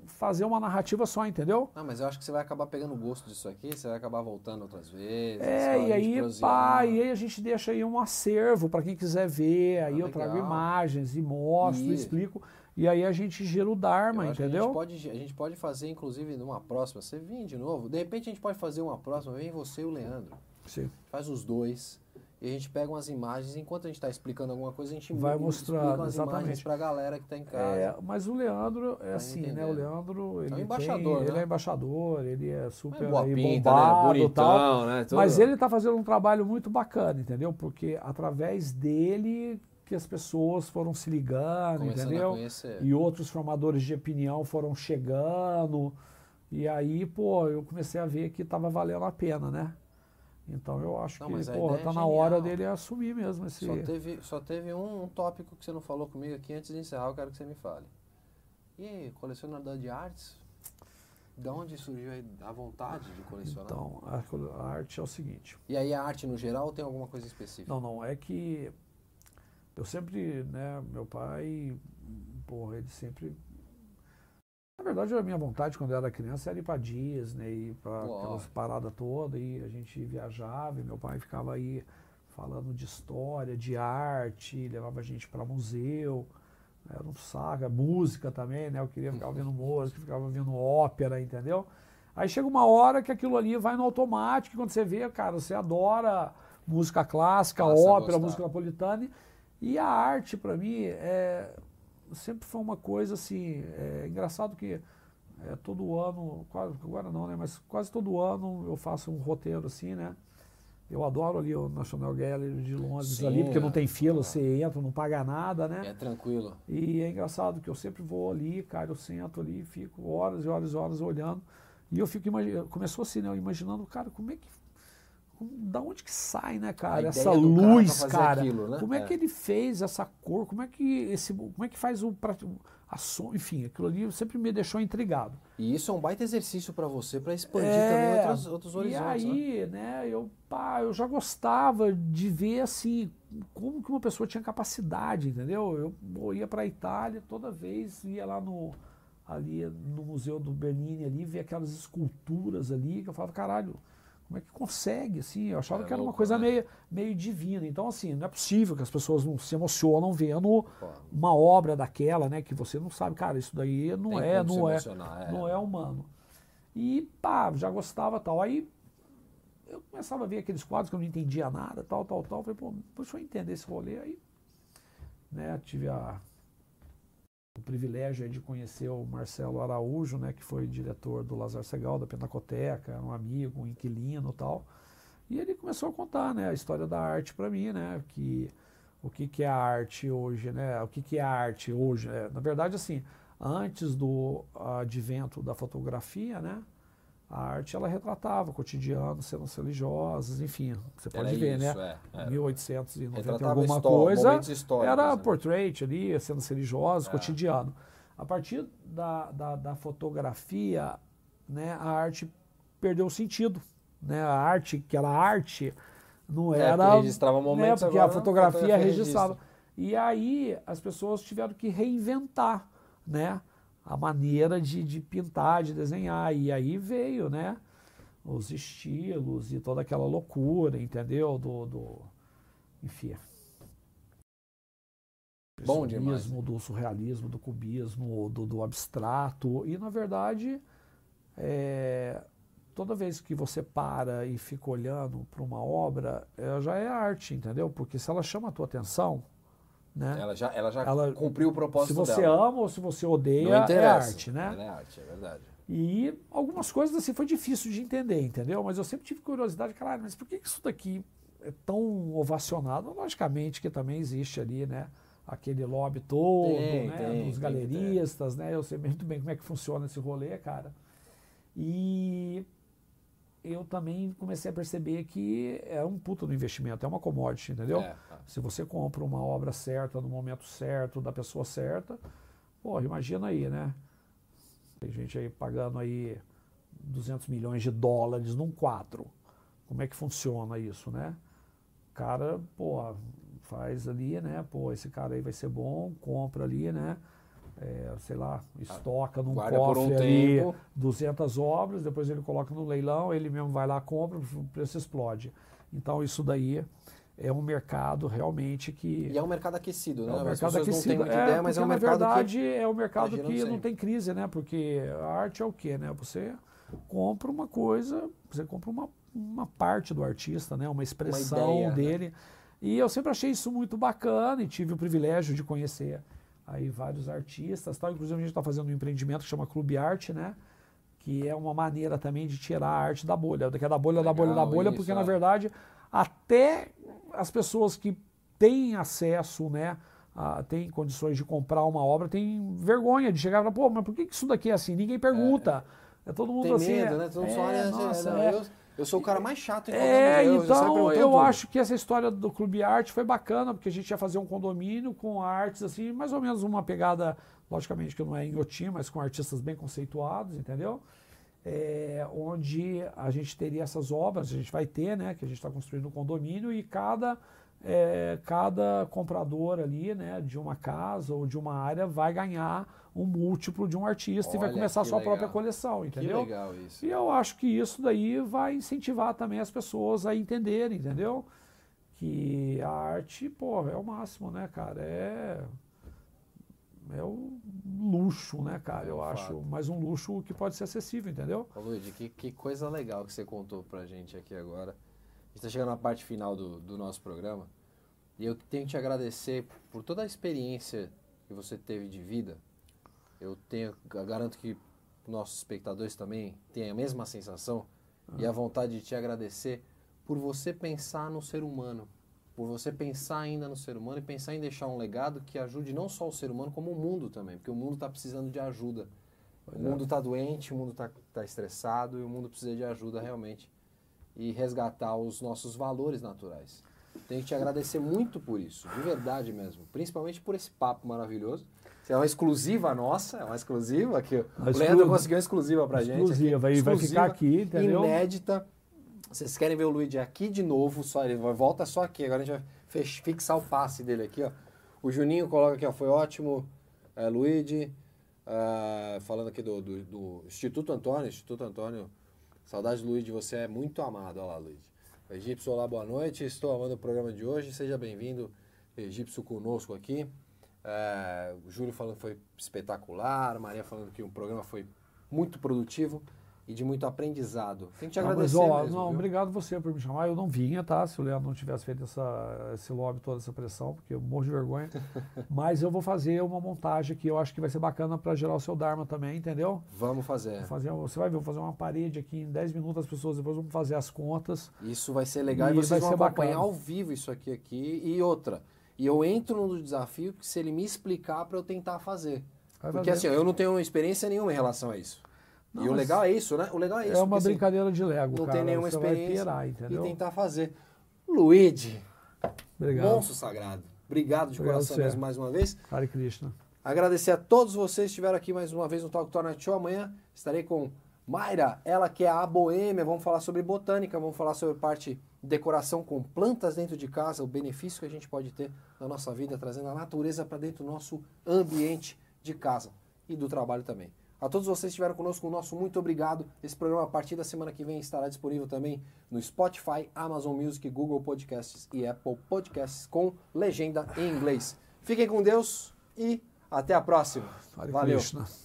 fazer uma narrativa só, entendeu? Ah, mas eu acho que você vai acabar pegando gosto disso aqui, você vai acabar voltando outras vezes. É, e aí, pá, e aí a gente deixa aí um acervo para quem quiser ver, aí Ah, eu trago imagens e mostro, E- explico, e aí a gente gira o Dharma, entendeu? A gente, pode, a gente pode fazer, inclusive, numa próxima. Você vir de novo. De repente a gente pode fazer uma próxima. Vem você e o Leandro. Sim. Faz os dois. E a gente pega umas imagens. Enquanto a gente está explicando alguma coisa, a gente Vai umas exatamente. imagens para a galera que está em casa. É, mas o Leandro é assim, né? O. Leandro, ele, embaixador, tem, ele né? é embaixador, ele é super boa aí, pinta, bombado né? Bonitão, tal. né? Tudo. Mas ele tá fazendo um trabalho muito bacana, entendeu? Porque através dele que as pessoas foram se ligando, Começando entendeu? E outros formadores de opinião foram chegando. E aí, pô, eu comecei a ver que tava valendo a pena, né? Então eu acho Não, que, porra, tá é na hora dele assumir mesmo esse. Só teve, só teve um, um tópico que você não falou comigo aqui antes de encerrar, eu quero que você me fale. E colecionador de artes? De onde surgiu a vontade de colecionar? Então, a, a arte é o seguinte. E aí a arte no geral ou tem alguma coisa específica? Não, não, é que eu sempre, né, meu pai, porra, ele sempre. Na verdade, a minha vontade quando eu era criança era ir pra Disney, ir Uau. aquelas paradas todas, e a gente viajava, e meu pai ficava aí falando de história, de arte, levava a gente para museu. Era um saco, música também, né? Eu queria ficar ouvindo música, ficava ouvindo ópera, entendeu? Aí chega uma hora que aquilo ali vai no automático, quando você vê, cara, você adora música clássica, Passa ópera, música napolitana. E a arte, para mim, é, sempre foi uma coisa assim. É engraçado que é, todo ano, quase, agora não, né? Mas quase todo ano eu faço um roteiro assim, né? Eu adoro ali o National Gallery de Londres Sim, ali, porque não é. tem fila, você entra, não paga nada, né? É tranquilo. E é engraçado que eu sempre vou ali, cara, eu sento ali, fico horas e horas e horas olhando. E eu fico imaginando, começou assim, né? Eu imaginando, cara, como é que. Da onde que sai, né, cara? Essa cara luz, fazer cara. aquilo, né? Como é, É. que ele fez essa cor? Como é que esse. Como é que faz o. A som, enfim, aquilo ali sempre me deixou intrigado. E isso é um baita exercício pra você, pra expandir É, também outros, outros E horizontes. né? aí, né, eu, pá, eu já gostava de ver assim como que uma pessoa tinha capacidade, entendeu? Eu, eu ia para a Itália toda vez, ia lá no ali no museu do Bernini ali, ver aquelas esculturas ali, que eu falava, caralho, como é que consegue assim? Eu achava É que era uma louco, coisa né? meio meio divina. Então assim, não é possível que as pessoas não se emocionam vendo uma obra daquela, né, que você não sabe, cara, isso daí não tem é, não é emocionar, não é humano. E pá, já gostava tal. Aí eu começava a ver aqueles quadros que eu não entendia nada, tal, tal, tal. Falei, pô, deixa eu entender esse rolê. Aí, né, tive a, o privilégio de conhecer o Marcelo Araújo, né, que foi diretor do Lazar Segal, da Pinacoteca, um amigo, um inquilino tal. E ele começou a contar, né, a história da arte para mim, né, que o que, que é a arte hoje, né, o que, que é a arte hoje. né? na verdade, assim, antes do advento da fotografia, né, a arte ela retratava o cotidiano, cenas religiosas, enfim, você pode Era ver, isso, né, é, é. 1890 e Retratava alguma coisa, era né? portrait ali, cenas religiosas, É. cotidiano. A partir da, da, da fotografia, né, a arte perdeu o sentido. Né? A arte, que era arte, não É, era. registrava momentos, né, porque a fotografia, fotografia registrava. registra. E aí as pessoas tiveram que reinventar né, a maneira de, de pintar, de desenhar. E aí veio né, os estilos e toda aquela loucura, entendeu? Do, do enfim. Bom demais. do surrealismo, do cubismo, do, do abstrato. E, na verdade, é, toda vez que você para e fica olhando para uma obra, ela já é arte, entendeu? Porque se ela chama a tua atenção, né? Ela já, ela já Ela- cumpriu o se propósito você dela. ama ou se você odeia, é arte, né? É arte, é verdade. E algumas coisas assim foi difícil de entender, entendeu? Mas eu sempre tive curiosidade, caralho, mas por que isso daqui é tão ovacionado? Logicamente que também existe ali, né? Aquele lobby todo, Tem, né? tem, dos tem, galeristas, né? Eu sei muito bem como é que funciona esse rolê, cara. E eu também comecei a perceber que é um puta do investimento, é uma commodity, entendeu? É, é. Se você compra uma obra certa, no momento certo, da pessoa certa, pô, imagina aí, né? Tem gente aí pagando aí 200 milhões de dólares num quadro. Como é que funciona isso, né? O cara, pô, faz ali, né? Pô, esse cara aí vai ser bom, compra ali, né? É, sei lá, estoca num Guarda cofre um ali tempo. 200 obras, depois ele coloca no leilão, ele mesmo vai lá, compra, o preço explode. Então isso daí é um mercado realmente que E é um mercado aquecido, né? é um As mercado aquecido. não têm muita ideia, mas é um porque, mercado na que... verdade é um mercado girando que não sempre. tem crise, né? Porque a arte é o quê, né? Você compra uma coisa, você compra uma, uma parte do artista, né? Uma expressão ideia, né? dele. E eu sempre achei isso muito bacana e tive o privilégio de conhecer aí vários artistas, tal. Inclusive a gente está fazendo um empreendimento que chama Clube Arte, né? Que é uma maneira também de tirar a arte da bolha, que é da bolha, da bolha, da Legal bolha, isso, porque é. na verdade até as pessoas que têm acesso, né, a, têm condições de comprar uma obra, têm vergonha de chegar e falar, pô, mas por que isso daqui é assim? Ninguém pergunta. É, todo mundo Tem assim. medo, é, né? Todo mundo é, só olha, nossa, não, é. Eu, eu sou o cara mais chato em É, sai então eu tudo. acho que essa história do Clube Arte foi bacana, porque a gente ia fazer um condomínio com artes, assim, mais ou menos uma pegada, logicamente que não é em Inhotim, mas com artistas bem conceituados, entendeu? É, onde a gente teria essas obras, a gente vai ter, né, que a gente está construindo um condomínio e cada, é, cada comprador ali, né, de uma casa ou de uma área vai ganhar um múltiplo de um artista e vai Olha, começar a que sua legal. própria coleção, Que entendeu? legal isso. E eu acho que isso daí vai incentivar também as pessoas a entenderem, entendeu? Que a arte, pô, é o máximo, né, cara? É. é o luxo, né, cara? É Eu um acho, fato. mas um luxo que pode ser acessível, entendeu? Ô Luigi, que, que coisa legal que você contou pra gente aqui agora. A gente tá chegando na parte final do, do nosso programa. E eu tenho que te agradecer por toda a experiência que você teve de vida. Eu tenho, garanto que nossos espectadores também têm a mesma sensação e a vontade de te agradecer por você pensar no ser humano, por você pensar ainda no ser humano e pensar em deixar um legado que ajude não só o ser humano, como o mundo também, porque o mundo está precisando de ajuda. Pois o é. mundo está doente, o mundo está estressado e o mundo precisa de ajuda realmente e resgatar os nossos valores naturais. Tenho que te agradecer muito por isso, de verdade mesmo, principalmente por esse papo maravilhoso. É uma exclusiva nossa, é uma exclusiva. Uma O Leandro conseguiu uma exclusiva pra gente. Exclusiva, vai Exclusiva, ficar aqui, entendeu? Inédita. Vocês querem ver o Luigi aqui de novo, só ele vai- volta só aqui. Agora a gente vai fixar o passe dele aqui, ó. O Juninho coloca aqui, ó, foi ótimo. É, Luigi, ah, falando aqui do, do- do Instituto Antônio, Instituto Antônio, saudade do Luigi, você é muito amado. Olha lá, Luigi. Egípcio, olá, boa noite. Estou amando o programa de hoje. Seja bem-vindo, Egípcio, conosco aqui. É, o Júlio falando que foi espetacular, Maria falando que o programa foi muito produtivo e de muito aprendizado. Tem que te Não, agradecer mas, ó, mesmo, não, viu? obrigado você por me chamar. Eu não vinha, tá? Se o Leandro não tivesse feito essa, esse lobby, toda essa pressão, porque eu morro de vergonha. mas eu vou fazer uma montagem que eu acho que vai ser bacana para gerar o seu Dharma também, entendeu? Vamos fazer. Vou fazer, você vai ver, vou fazer uma parede aqui em 10 minutos, as pessoas depois vão fazer as contas. Isso vai ser legal e, E vocês vai vão acompanhar bacana. ao vivo isso aqui, aqui e outra. E eu entro no desafio que se ele me explicar para eu tentar fazer. Vai Porque fazer. assim, eu não tenho experiência nenhuma em relação a isso. Não, e o legal é isso, né? O legal é isso. É uma porque, assim, brincadeira de Lego, não cara. tem nenhuma experiência vai pirar, e tentar fazer. Luigi, Obrigado. monstro sagrado. Obrigado de Obrigado coração mesmo mais uma vez. Hare Krishna. Agradecer a todos vocês que estiveram aqui mais uma vez no Talk Tornet Show. Amanhã estarei com Mayra, ela que é a boêmia. Vamos falar sobre botânica, vamos falar sobre parte decoração com plantas dentro de casa, o benefício que a gente pode ter na nossa vida, trazendo a natureza para dentro do nosso ambiente de casa e do trabalho também. A todos vocês que estiveram conosco, o nosso muito obrigado. Esse programa, a partir da semana que vem, estará disponível também no Spotify, Amazon Music, Google Podcasts e Apple Podcasts com legenda em inglês. Fiquem com Deus e até a próxima. Valeu.